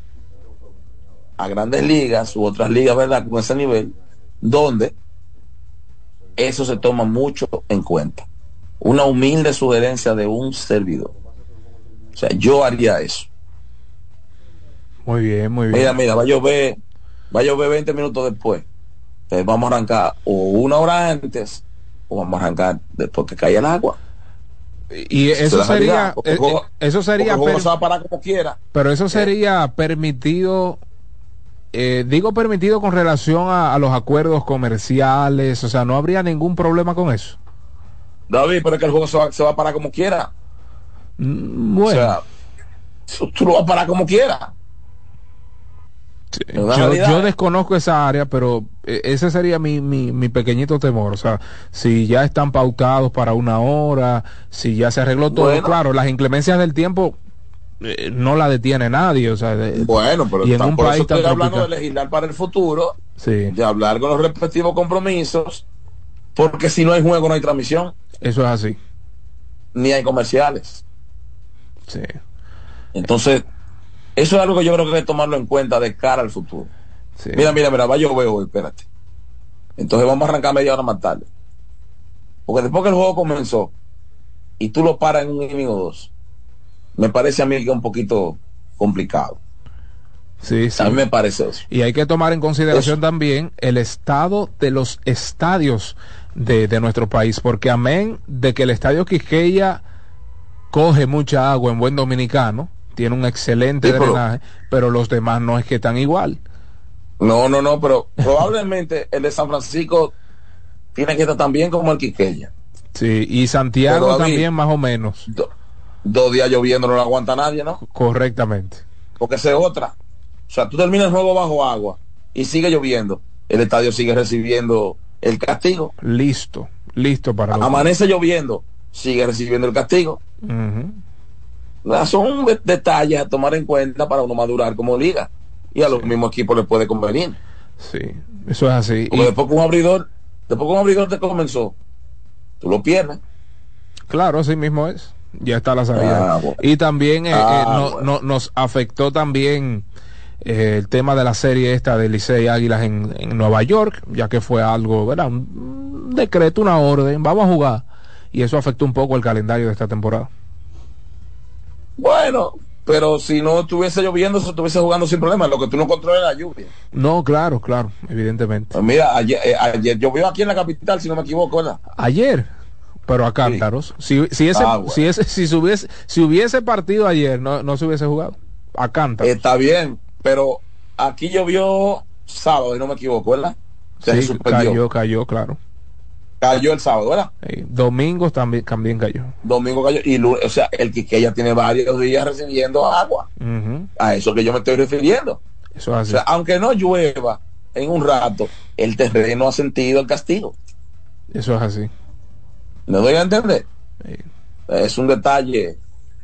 a grandes ligas u otras ligas, ¿verdad? Con ese nivel, donde eso se toma mucho en cuenta. Una humilde sugerencia de un servidor. O sea, yo haría eso. Muy bien, muy bien. Mira, mira, va a llover, va a llover 20 minutos después. Entonces vamos a arrancar o una hora antes o vamos a arrancar después que caiga el agua. Y eso sería, el eh, juego- eh, eso sería, el juego per- se va a parar como quiera. pero eso sería permitido, eh, digo permitido con relación a, a los acuerdos comerciales, o sea, no habría ningún problema con eso. David, pero es que el juego se va, se va a parar como quiera. Mm, Bueno, O sea, tú- lo vas a parar como quiera. Yo, desconozco esa área, pero eh, ese sería mi, mi, mi pequeñito temor. O sea, si ya están pautados para una hora, si ya se arregló todo, Bueno. claro, las inclemencias del tiempo eh, no la detiene nadie. O sea, de- Bueno, pero y en un por país estoy hablando de legislar para el futuro, Sí, de hablar con los respectivos compromisos, porque si no hay juego no hay transmisión. eso es así. ni hay comerciales. Sí. Entonces, eso es algo que yo creo que hay que tomarlo en cuenta de cara al futuro. Sí. Mira, mira, mira, va a llover hoy, espérate. Entonces vamos a arrancar media hora más tarde. Porque después que el juego comenzó y tú lo paras en un inning o dos, me parece a mí que es un poquito complicado. Sí, sí. A mí me parece eso. Y hay que tomar en consideración también el estado de los estadios de, de nuestro país, porque amén de que el estadio Quisqueya coge mucha agua en buen dominicano, tiene un excelente Sí, pero- drenaje, pero los demás no es que están igual. No, no, no, pero probablemente el de San Francisco tiene que estar tan bien como el Quiqueya. Sí, y Santiago David, también más o menos, Dos días lloviendo no lo aguanta nadie, ¿no? correctamente. Porque esa es otra. O sea, tú terminas el juego bajo agua y sigue lloviendo. El estadio sigue recibiendo el castigo. Listo, listo para Amanece lloviendo, sigue recibiendo el castigo. Son de- detalles a tomar en cuenta para uno madurar como liga. Y a los mismos equipos les puede convenir. Sí, eso es así. Porque Y- después que un abridor, después que un abridor te comenzó, tú lo pierdes. Claro, así mismo es. Ya está la salida. Ah, bueno. Y también eh, Ah, eh, no- bueno. no- nos afectó también eh, el tema de la serie esta de Licey Águilas en, en Nueva York, ya que fue algo, ¿verdad? Un decreto, una orden, vamos a jugar. Y eso afectó un poco el calendario de esta temporada. Bueno, pero si no estuviese lloviendo, se estuviese jugando sin problema. Lo que tú no controlas es la lluvia. No, claro, claro, evidentemente. Pues mira, ayer, eh, ayer llovió aquí en la capital, si no me equivoco, ¿verdad? Ayer, pero a cántaros. Si, si, ese, Ah, bueno. si, ese, si, se hubiese, si hubiese partido ayer, no, no se hubiese jugado. A cántaros. Está bien, pero aquí llovió sábado, y no me equivoco, ¿verdad? Se Sí, cayó, cayó, claro. Cayó el sábado, ¿verdad? Sí, Domingos también, también cayó. Domingo cayó. Y lunes, o sea, el que ya tiene varios días recibiendo agua. A eso que yo me estoy refiriendo. Eso es así. O sea, aunque no llueva en un rato, el terreno ha sentido el castigo. Eso es así. ¿Me doy a entender? Es un detalle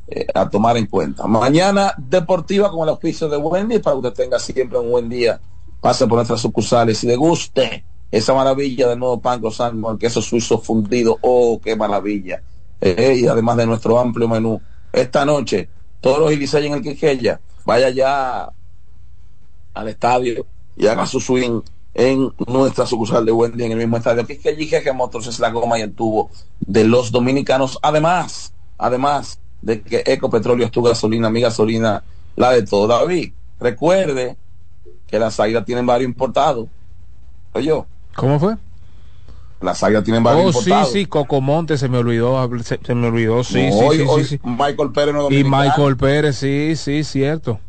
eh, a tomar en cuenta. Mañana deportiva con el auspicio de Wendy para que usted tenga siempre un buen día. Pase por nuestras sucursales y le guste esa maravilla del nuevo pan con el queso suizo fundido. Oh, qué maravilla. Eh, y además de nuestro amplio menú. Esta noche, todos los Ilisey en el Quiqueya, vaya ya al estadio y haga su swing en nuestra sucursal de Wendy en el mismo estadio que allí que Motors es la goma y el tubo de los dominicanos además además de que Ecopetróleo es tu gasolina mi gasolina la de todo David recuerde que las águilas tienen varios importados oye ¿Cómo fue? las águilas tienen varios Oh, sí, importados sí, Cocomonte se me olvidó, se, se me olvidó, sí, No, sí, hoy- sí, hoy sí, sí. Michael Pérez no Y. Michael Pérez, sí, sí, cierto.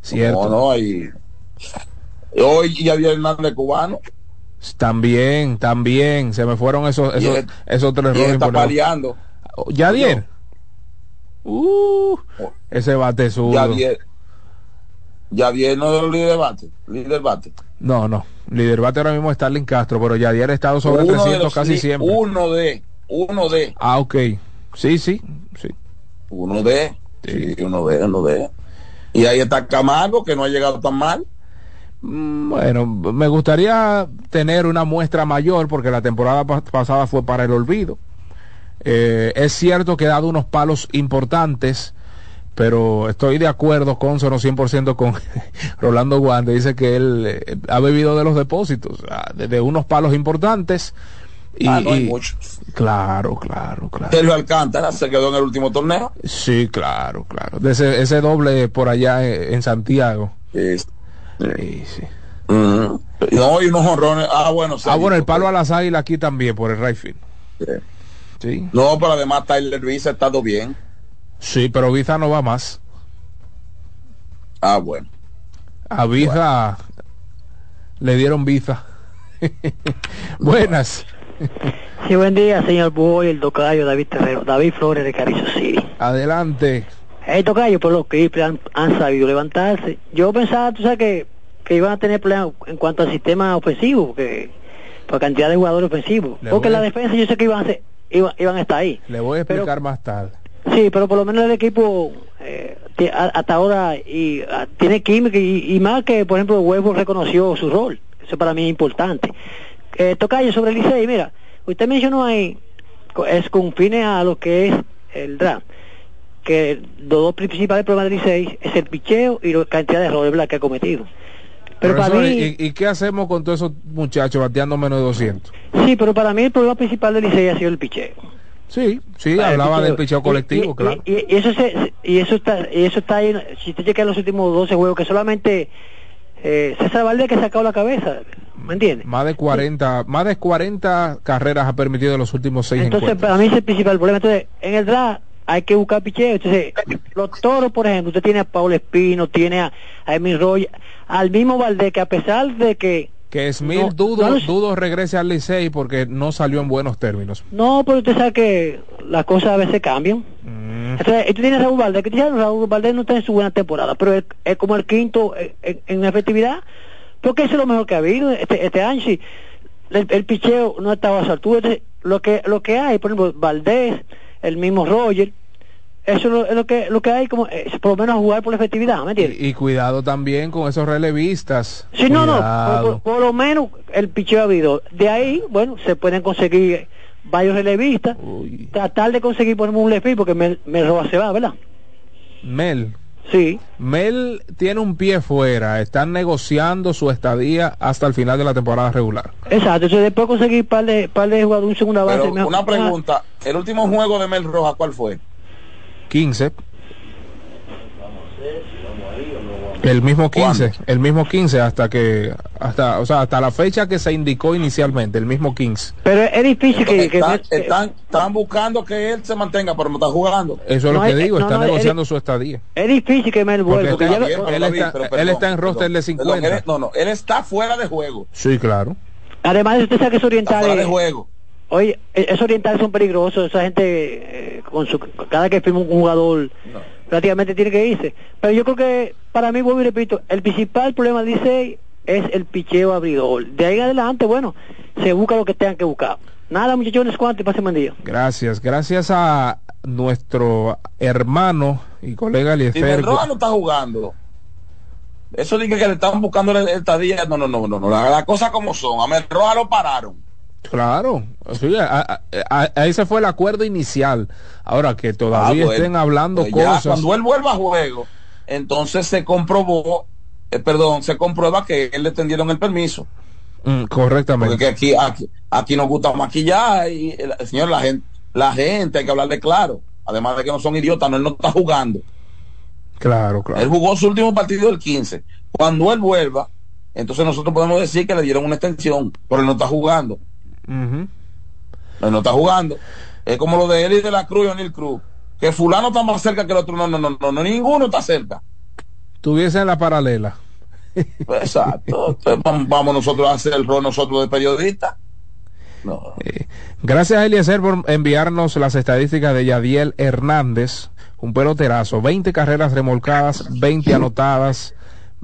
Cierto. no no y hoy Javier Hernández cubano También, también, se me fueron esos, esos, él- esos tres errores está paliando Yadier. Uh, ese bate zurdo. Javier Javier no es el líder bate líder bate No, no. Líder bate ahora mismo es Starling Castro, pero Yadier ha estado sobre Uno de 300 los casi siempre. Uno de, uno de, Ah, ok. Sí, sí, sí. uno de, sí, uno de, uno de. Y ahí está Camargo, que no ha llegado tan mal. Mm, Bueno, me gustaría tener una muestra mayor porque la temporada pa- pasada fue para el olvido. Eh, es cierto que ha dado unos palos importantes, pero estoy de acuerdo con Sono 100% con Rolando Guande. Dice que él eh, ha bebido de los depósitos, ah, de, de unos palos importantes. Y, Ah, no hay y- mucho. claro, claro, claro. Sergio Alcántara se quedó en el último torneo. Sí, claro, claro. De ese, ese doble por allá en, en Santiago. Sí, sí. No, y unos honrones. Ah, bueno, Ah, bueno, el palo a las águilas aquí también por el right field. Sí. No, pero además Tyler Luis ha estado bien. Sí, pero Viza no va más. Ah, bueno. A Viza le dieron Viza. Buenas. Sí, buen día, señor Boy, el tocayo David Terrero, David Flores de Carrizo City. Adelante. El tocayo, por los Clippers han, han sabido levantarse. Yo pensaba, tú sabes, que, que iban a tener problemas en cuanto al sistema ofensivo, porque por cantidad de jugadores ofensivos. Le porque la defensa yo sé que iban a, ser, iban, iban a estar ahí. Le voy a explicar más tarde. Sí, pero por lo menos el equipo eh, a- hasta ahora y, ah, tiene química y, y más que, por ejemplo, Huevo reconoció su rol. Eso para mí es importante. Eh, Tocayo, sobre el Licey, mira, usted mencionó ahí es con fines a lo que es el draft. Que los dos principales problemas del 16 es el picheo y la cantidad de errores que ha cometido. Pero para mí, ¿y, y qué hacemos con todos esos muchachos bateando menos de 200? sí, pero para mí el problema principal del 16 ha sido el picheo. Sí, sí, El hablaba del picheo colectivo, y, claro. Y, y eso se- y eso está y eso está ahí, si usted checa los últimos 12 juegos que solamente eh, César Valdés que ha sacado la cabeza, ¿me entiende? Más de 40, más de 40 carreras ha permitido en los últimos seis Entonces, encuentros. para mí ese es el principal problema. Entonces, en el draft hay que buscar picheo. Entonces, los toros, por ejemplo, usted tiene a Pablo Espino, tiene a, a Emil Roy, al mismo Valdés, que a pesar de que Que Smith No, dudo, no dudo regrese al Licey porque no salió en buenos términos. no, pero usted sabe que las cosas a veces cambian. Entonces, tú tienes a Raúl Valdés, que Raúl Valdés no está en su buena temporada, pero es, es como el quinto en, en- en efectividad, porque eso es lo mejor que ha habido este, este año. Si el, el picheo no estaba a su altura, entonces, lo que lo que hay, por ejemplo, Valdés, el mismo Roger, eso es lo, es lo que lo que hay como eh, por lo menos jugar por la efectividad, ¿me entiendes? Y, y cuidado también con esos relevistas. Sí, no, no, por, Cuidado. por- por lo menos el picheo ha habido. De ahí, bueno, se pueden conseguir varios relevistas, tratar de conseguir, ejemplo, un left porque me, me roba se va, ¿verdad? Mel. Sí. Mel tiene un pie fuera, están negociando su estadía hasta el final de la temporada regular. Exacto, entonces después conseguir par de, par de jugadores, un segunda base. Pero mejor- una pregunta, el último juego de Mel Roja, ¿cuál fue? 15. El mismo 15, el mismo 15 hasta que hasta, o sea, hasta la fecha que se indicó inicialmente, el mismo 15. Pero es difícil que, que- Están, están, están buscando que él se mantenga, pero no está jugando. Eso es No, lo que es- digo, no, está no, negociando es- su estadía. es difícil que Mel vuelva. porque él, David, está, él perdón, está en roster perdón, de perdón, 50. él- no, no, él está fuera de juego. Sí, claro. Además, usted sabe que esos orientales. fuera de juego. Oye, e- esos orientales son peligrosos. Esa gente, eh, con su, cada que firma un jugador, prácticamente tiene que irse. Pero yo creo que, para mí, vuelvo y repito, el principal problema, dice, es el picheo abridor. De ahí en adelante, bueno, se busca lo que tengan que buscar. Nada, muchachones, cuánto y pasen buen día. Gracias, gracias a nuestro hermano y colega Si Eliezer. Roja no está jugando, eso dice que le están buscando el, el estadía. No, no, no, no, no. Las la cosas como son. A Mel Roja lo pararon. Claro, sí, a- a- a- a- ese fue el acuerdo inicial. Ahora que todavía Ah, pues, estén hablando pues ya, cosas. Cuando él vuelva a juego, entonces se comprobó, eh, perdón, se comprueba que él le tendieron el permiso. Mm, correctamente. Porque aquí, aquí, aquí nos gusta maquillar y señor, la gente, la gente hay que hablarle claro. Además de que no son idiotas, no, él no está jugando. Claro, claro. Él jugó su último partido el 15. Cuando él vuelva, entonces nosotros podemos decir que le dieron una extensión, pero él no está jugando. Ujú. Él no está jugando. Es como lo de él y de la Cruz y O'Neill Cruz. Que fulano está más cerca que el otro. No, no, no, no, no ninguno está cerca. Tuviese en la paralela. Exacto. Entonces, vamos, nosotros a hacer el rol nosotros de periodistas. No. Gracias a Eliezer por enviarnos las estadísticas de Yadiel Hernández, un peloterazo, 20 carreras remolcadas, 20 anotadas,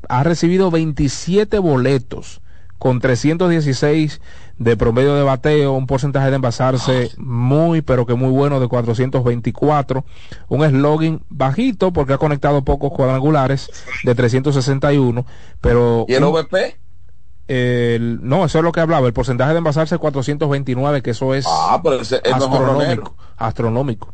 ha recibido 27 boletos con 316 de promedio de bateo, un porcentaje de envasarse muy pero que muy bueno de 424, un slogan bajito porque ha conectado pocos cuadrangulares de 361, pero ¿Y el un- OVP? el- no, eso es lo que hablaba, el porcentaje de envasarse 429, que eso es Ah, pero ese es astronómico, astronómico.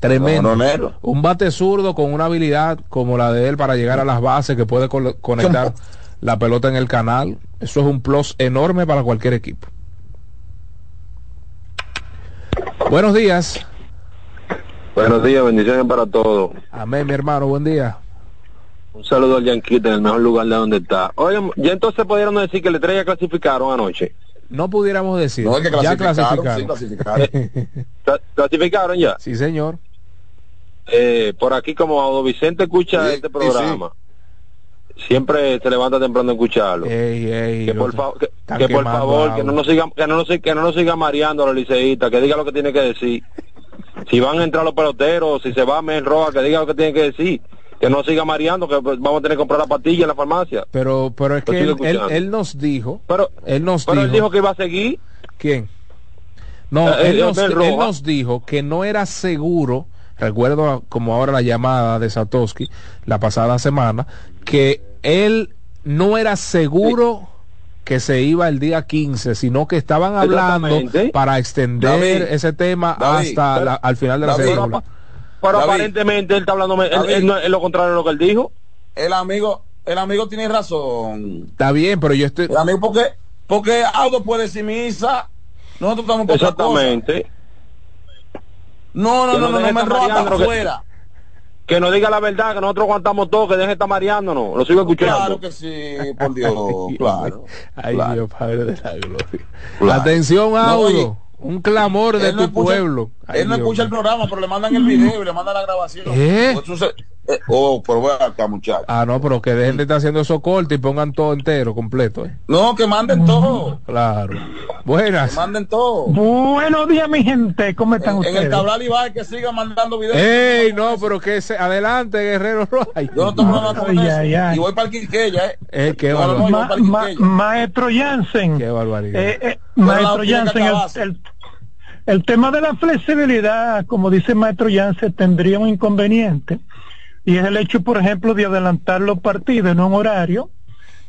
Tremendo. Un bate zurdo con una habilidad como la de él para llegar a las bases, que puede conectar la pelota en el canal. Eso es un plus enorme para cualquier equipo. Buenos días. Buenos días, bendiciones para todos. Amén, mi hermano, buen día. Un saludo al Yanquita en el mejor lugar de donde está. Oigan, ya entonces pudieron decir que le estrella clasificaron anoche. No pudiéramos decir. No, es que ya clasificaron, clasificaron. sí, ¿Clasificaron ya? Sí, señor. Eh, por aquí, como Audo Vicente escucha este programa, siempre se levanta temprano a escucharlo. que por, fa- que, por favor, que no nos siga, que no nos, siga- que no nos siga mareando a los liceístas, que diga lo que tiene que decir. Si van a entrar los peloteros, si se va a Mel Roja, que diga lo que tiene que decir. Que no siga mareando, que pues, vamos a tener que comprar la pastilla en la farmacia. Pero, pero es que él, él- nos dijo. Pero, él nos pero dijo. él dijo que iba a seguir. ¿Quién? No, Eh, él, eh, él nos dijo que no era seguro, recuerdo como ahora la llamada de Satoshi la pasada semana, que él no era seguro que se iba el día 15, sino que estaban hablando para extender David, ese tema David, hasta pero- la- al final de la cédula. Pero aparentemente él está hablando, él, él no- es lo contrario de lo que él dijo. El amigo, el amigo tiene razón. Está bien, pero yo estoy... El amigo, porque, porque Aldo puede decir misa. Nosotros estamos por otra cosa. Exactamente. No, no, no, no no, me que- afuera. Que nos diga la verdad, que nosotros aguantamos todo, que deje de estar mareándonos. Lo sigo escuchando. Claro que sí, por Dios, claro. Ay, claro. Dios Padre de la gloria. Claro. Atención, oye, un clamor de tu escucha- pueblo. Ay, Él no Dios escucha el programa, pero le mandan el video y le mandan la grabación. ¿Eh? Pues eh, oh, pero voy acá, muchachos. Ah, no, pero que dejen de estar haciendo eso corto y pongan todo entero, completo. ¿eh? No, que manden todo. Claro. Que Buenas. manden todo. Buenos días, mi gente. ¿Cómo están En, en el ustedes? Cabral Ibai que siga mandando videos. Ey, no, pero que se, adelante, Guerrero Roy. Yo no con eso. ay, ay. Y voy para el Quisqueya, eh. Eh, qué No, Ma- ma- maestro Jansen. Qué barbaridad. Eh, eh, maestro que Jansen, el- el tema de la flexibilidad, como dice maestro Jansen, tendría un inconveniente. Y es el hecho, por ejemplo, de adelantar los partidos en un horario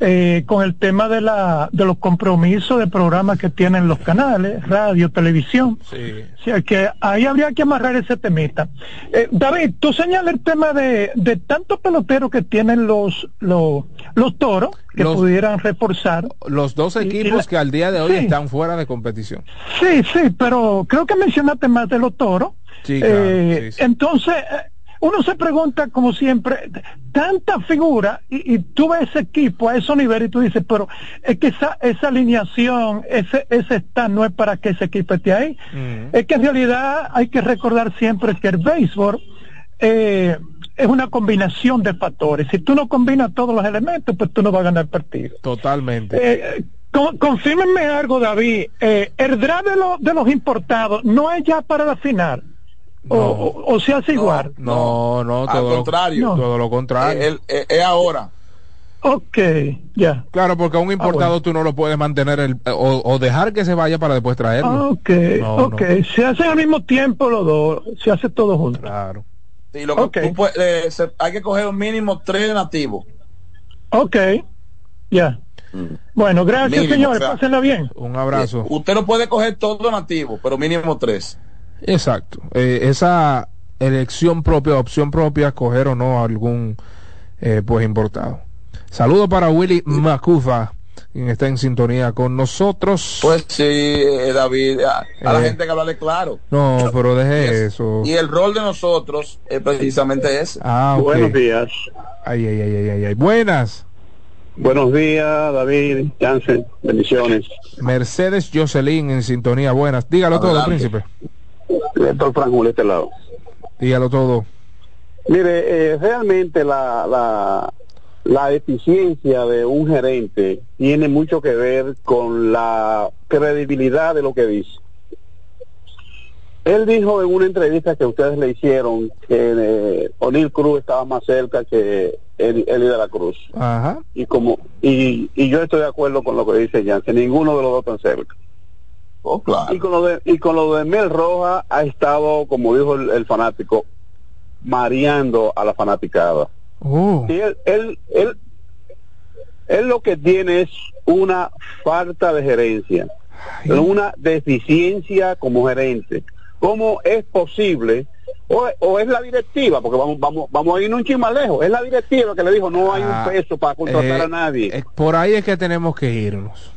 eh, con el tema de, la, de los compromisos de programas que tienen los canales, radio, televisión. Sí. O sea que ahí habría que amarrar ese temita. Eh, David, tú señalas el tema de, de tantos peloteros que tienen los, los, los toros que Los- pudieran reforzar. Los dos Y- y equipos la- que al día de hoy Sí. están fuera de competición. Sí, sí, pero creo que mencionaste más de los toros. Sí, claro, Eh. Entonces, eh, uno se pregunta, como siempre, tanta figura, y, y tú ves ese equipo a esos niveles y tú dices, pero es que esa, esa alineación, ese, ese stand no es para que ese equipo esté ahí. Mm. Es que en realidad hay que recordar siempre que el béisbol eh, es una combinación de factores. Si tú no combinas todos los elementos, pues tú no vas a ganar partido. Totalmente. Eh, con- confírmenme algo, David. Eh, el draft de, los de los importados no es ya para la final. O, o- o se hace igual. No, no, Al todo, contrario. Lo, todo lo contrario. Eh, él- eh, es ahora. Ok, ya. Claro, porque a un importado bueno. tú no lo puedes mantener el, o, o dejar que se vaya para después traerlo. Ok, No, ok. Se hacen al mismo tiempo los dos. Se hace todo junto. Claro. Sí, lo que Ok. tú puedes- eh, se- hay que coger un mínimo tres nativos. Ok, ya. Bueno, gracias, Mínimo, señores. o sea, Pásenla bien. Un abrazo. Usted no puede coger todo nativo, pero mínimo tres. Exacto. Eh, esa elección propia, opción propia, coger o no algún eh, pues importado. Saludo para Willy Macufa, quien está en sintonía con nosotros. Pues sí, eh, David, a, a la gente hay que hablarle claro. no, pero deje eso. Y el rol de nosotros es precisamente ese. Ah, ok. Buenos días. Ay, ay, ay, ay, ay, ay. Buenas. Buenos días, David, Jansen, bendiciones. Mercedes Jocelyn en sintonía. Buenas. Dígalo todo, Adelante. príncipe. Héctor de este lado. Dígalo todo. Mire, eh, realmente la, la, la eficiencia de un gerente tiene mucho que ver con la credibilidad de lo que dice. Él dijo en una entrevista que ustedes le hicieron que eh, O'Neill Cruz estaba más cerca que Eli Eli de la Cruz. Ajá. Y como y, y yo estoy de acuerdo con lo que dice Jansen, ninguno de los dos tan cerca. Oh, claro. Y con lo de, y con lo de Mel Roja ha estado, como dijo el, el fanático, mareando a la fanaticada. Oh. Y él, él, él, él lo que tiene es una falta de gerencia, una deficiencia como gerente. ¿Cómo es posible? O, o es la directiva, porque vamos, vamos, vamos a ir un chin más lejos. Es la directiva que le dijo no hay Ah, un peso para contratar eh, a nadie. eh, por ahí es que tenemos que irnos.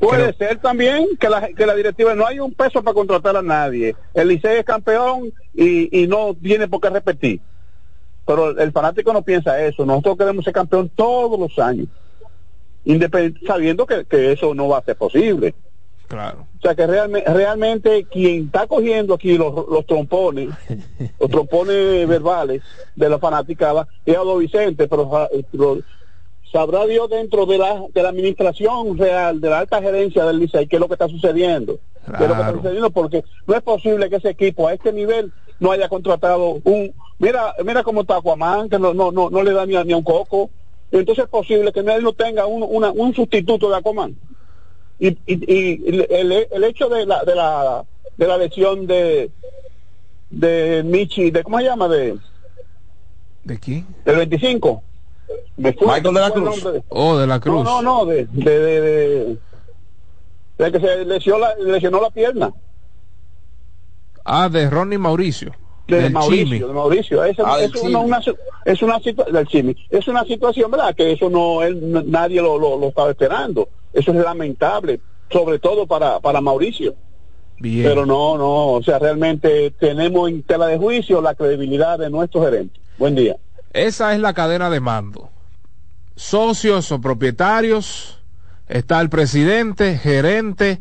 Puede ser también que la, que la directiva no hay un peso para contratar a nadie. El Licey es campeón y, y no tiene por qué repetir. Pero el fanático no piensa eso. Nosotros queremos ser campeón todos los años. Independ- sabiendo que, que eso no va a ser posible. Claro. O sea que realmente, realmente quien está cogiendo aquí los, los trompones, los trompones verbales de la fanaticada, es Aldo Vicente, pero, pero sabrá Dios dentro de la, de la administración real, de la alta gerencia del Licey, qué es lo que está sucediendo. Qué es lo que está Claro. sucediendo, porque no es posible que ese equipo a este nivel no haya contratado un... Mira mira cómo está Aquaman, que no, no, no, no le da ni a, ni a un coco. Entonces es posible que nadie no tenga un, una- un sustituto de Aquaman. Y, y, y el, el hecho de la, de la, de la lesión de, de Michi, de ¿cómo se llama? De, ¿De quién? del 25. Michael de la Cruz. de- Oh, de la Cruz. No, no, no, de, de, de, de- de que se lesionó la, lesionó la pierna. Ah, de Ronnie Mauricio. De del Mauricio, Chimi. de Mauricio. Esa- Ah, del es, una, una- es una situación del Chimi. Es una situación, ¿verdad? Que eso no, él, nadie lo, lo, lo estaba esperando. Eso es lamentable, sobre todo para, para Mauricio. Bien. Pero no, no, o sea, realmente tenemos en tela de juicio la credibilidad de nuestro gerente. Buen día. Esa es la cadena de mando. Socios o propietarios, está el presidente, gerente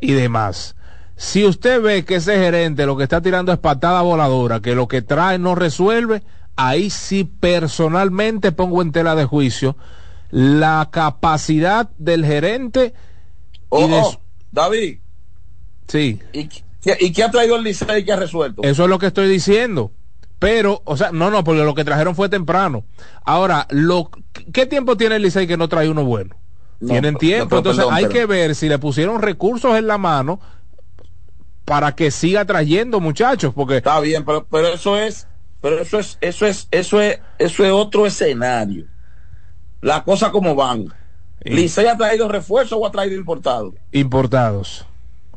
y demás. Si usted ve que ese gerente lo que está tirando es patada voladora, que lo que trae no resuelve, ahí sí personalmente pongo en tela de juicio la capacidad del gerente y Oh, oh, David, sí, ¿y, qué- ¿y qué ha traído el Licey que ha resuelto? Eso es lo que estoy diciendo. Pero, o sea, no, no, porque lo que trajeron fue temprano. Ahora, lo, ¿qué tiempo tiene el Licey que no trae uno bueno? No, Tienen tiempo, no, pero entonces perdón, hay pero- que ver si le pusieron recursos en la mano para que siga trayendo muchachos, porque Está bien, pero, pero eso es, pero eso es, eso es, eso es, eso es otro escenario. Las cosas como van. ¿Licey ha traído refuerzo o ha traído importado? importados.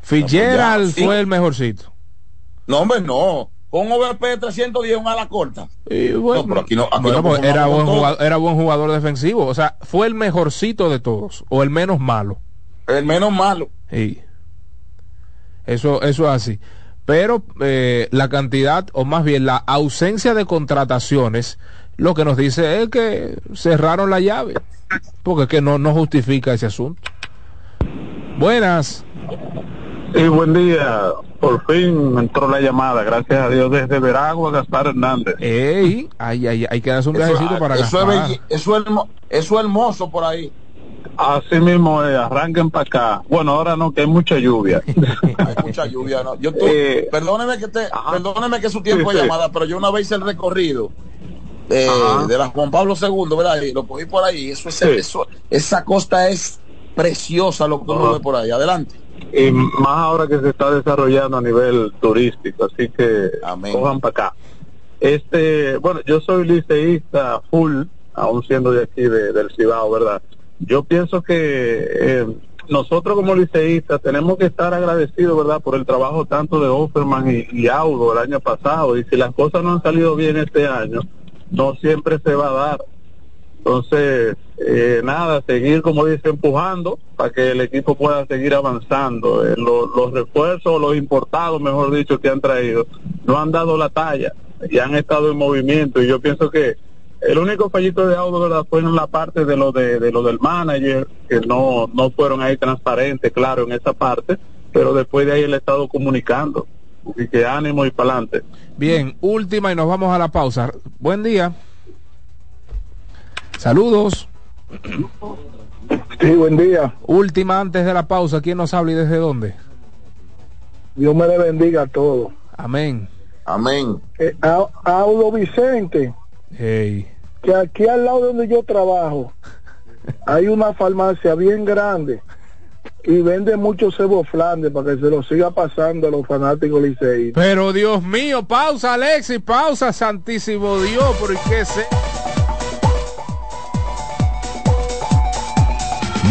Fitzgerald ya, sí. fue el mejorcito. No, hombre, no. Con OVP 310 un ala corta. Y bueno, No, pero aquí no- aquí bueno, no pues era, buen jugador, era buen jugador defensivo. O sea, fue el mejorcito de todos, o el menos malo. El menos malo. Sí. Eso, eso es así. Pero eh, la cantidad, o más bien la ausencia de contrataciones, lo que nos dice es que cerraron la llave. Porque es que no, no justifica ese asunto. Buenas. Sí, buen día. Por fin entró la llamada, gracias a Dios, desde Veragua, Gaspar Hernández. Ey, ay, ay, hay que darse un viajecito para eso es, Gaspar. belli- eso, es, hermo- eso es hermoso por ahí. Así mismo es, arranquen para acá. Bueno, ahora no, que hay mucha lluvia. Hay mucha lluvia. ¿no? Yo tu- Eh, perdóneme que te, perdóneme que su tiempo Sí, de sí. llamada, pero yo una vez hice el recorrido eh, de la Juan Pablo II, ¿verdad? Y lo cogí por ahí. Eso es, Sí. eso, esa costa es preciosa lo que uno ve por ahí. Adelante. Y más ahora que se está desarrollando a nivel turístico, así que Amén. cojan para acá. Este, bueno, yo soy liceísta full, aún siendo de aquí de- del Cibao, ¿verdad? Yo pienso que eh, nosotros como liceístas tenemos que estar agradecidos, ¿verdad? Por el trabajo tanto de Offerman y, y Audo el año pasado, y si las cosas no han salido bien este año, no siempre se va a dar. Entonces, eh, nada, seguir, como dice, empujando para que el equipo pueda seguir avanzando. Eh, lo- los refuerzos, los importados, mejor dicho, que han traído, no han dado la talla y han estado en movimiento. Y yo pienso que el único fallito de Audo, ¿verdad?, fue en la parte de lo, de, lo del manager, que no, no fueron ahí transparentes, claro, en esa parte, pero después de ahí ha estado comunicando. Así que ánimo y para adelante. Bien, última y nos vamos a la pausa. Buen día. Saludos. Sí, buen día. Última antes de la pausa. ¿Quién nos habla y desde dónde? Dios me le bendiga a todos. Amén. Amén. Eh, a, Audo Vicente, Hey. que aquí al lado donde yo trabajo hay una farmacia bien grande y vende mucho cebo Flandes para que se lo siga pasando a los fanáticos liceístas. Pero Dios mío, pausa Alexis, pausa Santísimo Dios, ¿por qué se?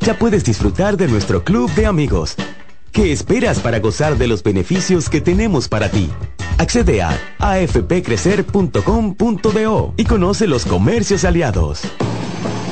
ya puedes disfrutar de nuestro club de amigos. ¿Qué esperas para gozar de los beneficios que tenemos para ti? Accede a afpcrecer.com.do y conoce los comercios aliados.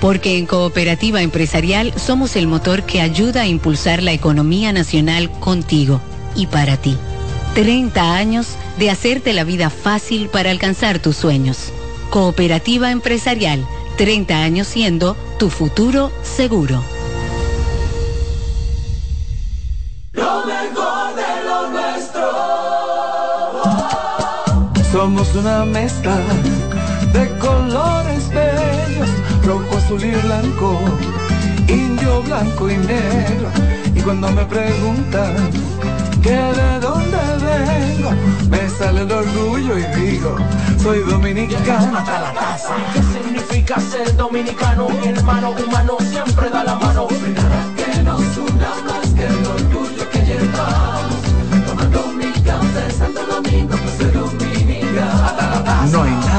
Porque en Cooperativa Empresarial somos el motor que ayuda a impulsar la economía nacional contigo y para ti. 30 años de hacerte la vida fácil para alcanzar tus sueños. Cooperativa Empresarial, 30 años siendo tu futuro seguro. Lo mejor de lo nuestro. Somos una mezcla de colores bellos, rojo, azul y blanco, indio, blanco y negro. Y cuando me preguntan que de dónde vengo, me sale el orgullo y digo, soy dominicano hasta la casa. ¿Qué significa ser dominicano? Mi hermano humano siempre da la mano. que nos una más que el orgullo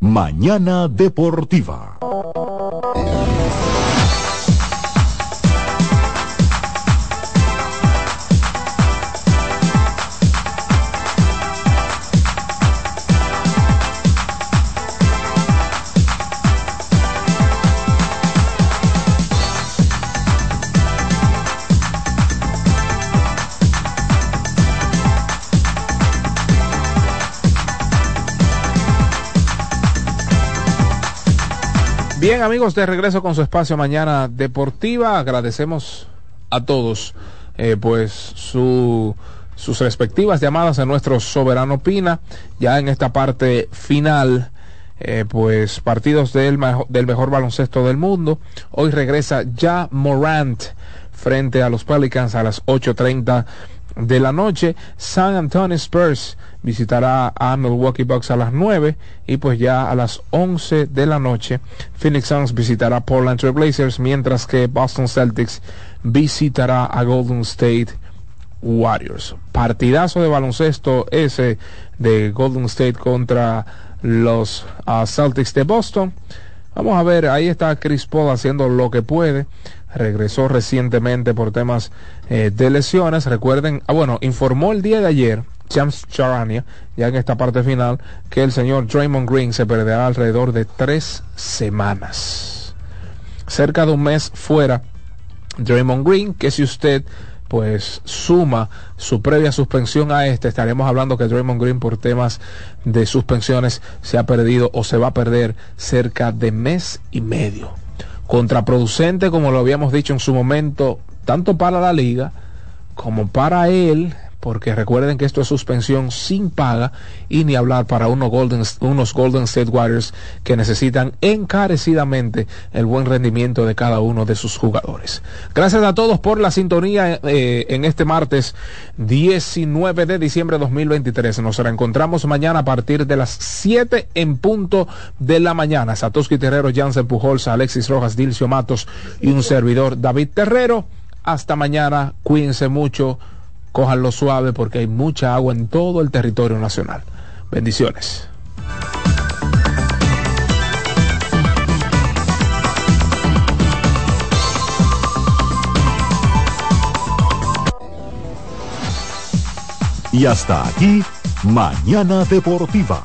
Mañana Deportiva. Bien amigos, de regreso con su espacio mañana deportiva. Agradecemos a todos eh, pues su, sus respectivas llamadas en nuestro Soberano Pina. Ya en esta parte final, eh, pues partidos del, del mejor baloncesto del mundo. Hoy regresa ya Morant frente a los Pelicans a las 8.30 de la noche. San Antonio Spurs visitará a Milwaukee Bucks a las 9 y pues ya a las 11 de la noche Phoenix Suns visitará Portland Trail Blazers mientras que Boston Celtics visitará a Golden State Warriors. Partidazo de baloncesto ese de Golden State contra los uh, Celtics de Boston. Vamos a ver, ahí está Chris Paul haciendo lo que puede. Regresó recientemente por temas eh, de lesiones. Recuerden, ah, bueno, informó el día de ayer James Charania, ya en esta parte final, que el señor Draymond Green se perderá alrededor de tres semanas. cerca de un mes fuera Draymond Green, que si usted pues suma su previa suspensión a este, estaremos hablando que Draymond Green por temas de suspensiones se ha perdido o se va a perder cerca de mes y medio. Contraproducente, como lo habíamos dicho en su momento, tanto para la liga como para él, porque recuerden que esto es suspensión sin paga y ni hablar para unos Golden, unos Golden State Warriors que necesitan encarecidamente el buen rendimiento de cada uno de sus jugadores. Gracias a todos por la sintonía eh, en este martes 19 de diciembre de 2023. Nos reencontramos mañana a partir de las 7 en punto de la mañana. Satoshi Terrero, Jansen Pujols, Alexis Rojas, Dilcio Matos y un servidor David Terrero. Hasta mañana, cuídense mucho cójanlo suave porque hay mucha agua en todo el territorio nacional. Bendiciones. Y hasta aquí, Mañana Deportiva.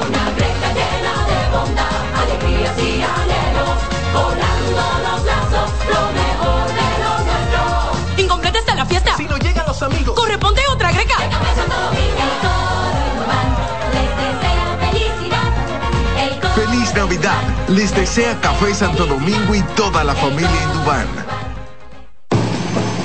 Los amigos. Corresponde otra greca. El café Santo Domingo, el coro Indubán, les desea felicidad. El coro Feliz Navidad. Les desea Café Santo Domingo y toda la familia Indubán.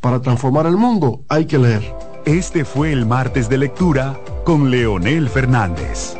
Para transformar el mundo hay que leer. Este fue el martes de lectura con Leonel Fernández.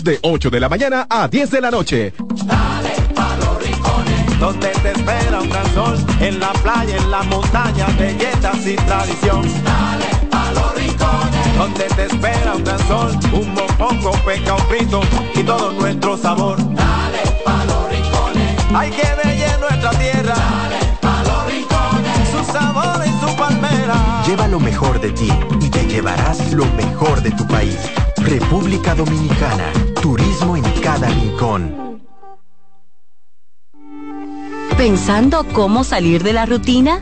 de 8 de la mañana a 10 de la noche. Donde te espera un gran sol, en la playa, en la montaña, belletas y tradición. Dale a los rincones. Donde te espera un gran sol, un mopongo, peca, un frito y todo nuestro sabor. Dale a los rincones. Hay que bella nuestra tierra. Dale a los rincones. Su sabor y su palmera. Lleva lo mejor de ti y te llevarás lo mejor de tu país. República Dominicana. Turismo en cada rincón. ¿Pensando cómo salir de la rutina?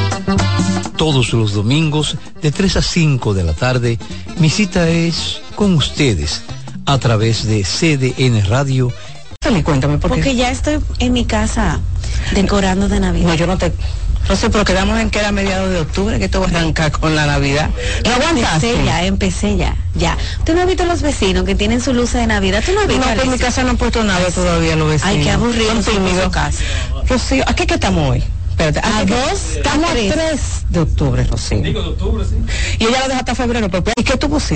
Todos los domingos de 3 a 5 de la tarde, mi cita es con ustedes a través de CDN Radio. Dale, cuéntame por qué. Porque ya estoy en mi casa decorando de Navidad. No, yo no te... No sé, pero quedamos en que era mediados de octubre, que esto va a arrancar con la Navidad. ¿No aguantaste? Empecé ya, empecé ya, ya. ¿Tú no has visto los vecinos que tienen su luz de Navidad? ¿Tú no has No, visto? en mi casa no han puesto nada todavía los vecinos. Ay, qué aburrido. Son tímidos. Rocío, ¿a qué que estamos hoy? Espérate, ¿a, dos, a Estamos a tres. 3 de octubre, Rocío. de octubre, sí. Y ella lo deja hasta febrero, pero ¿y qué tú pusiste?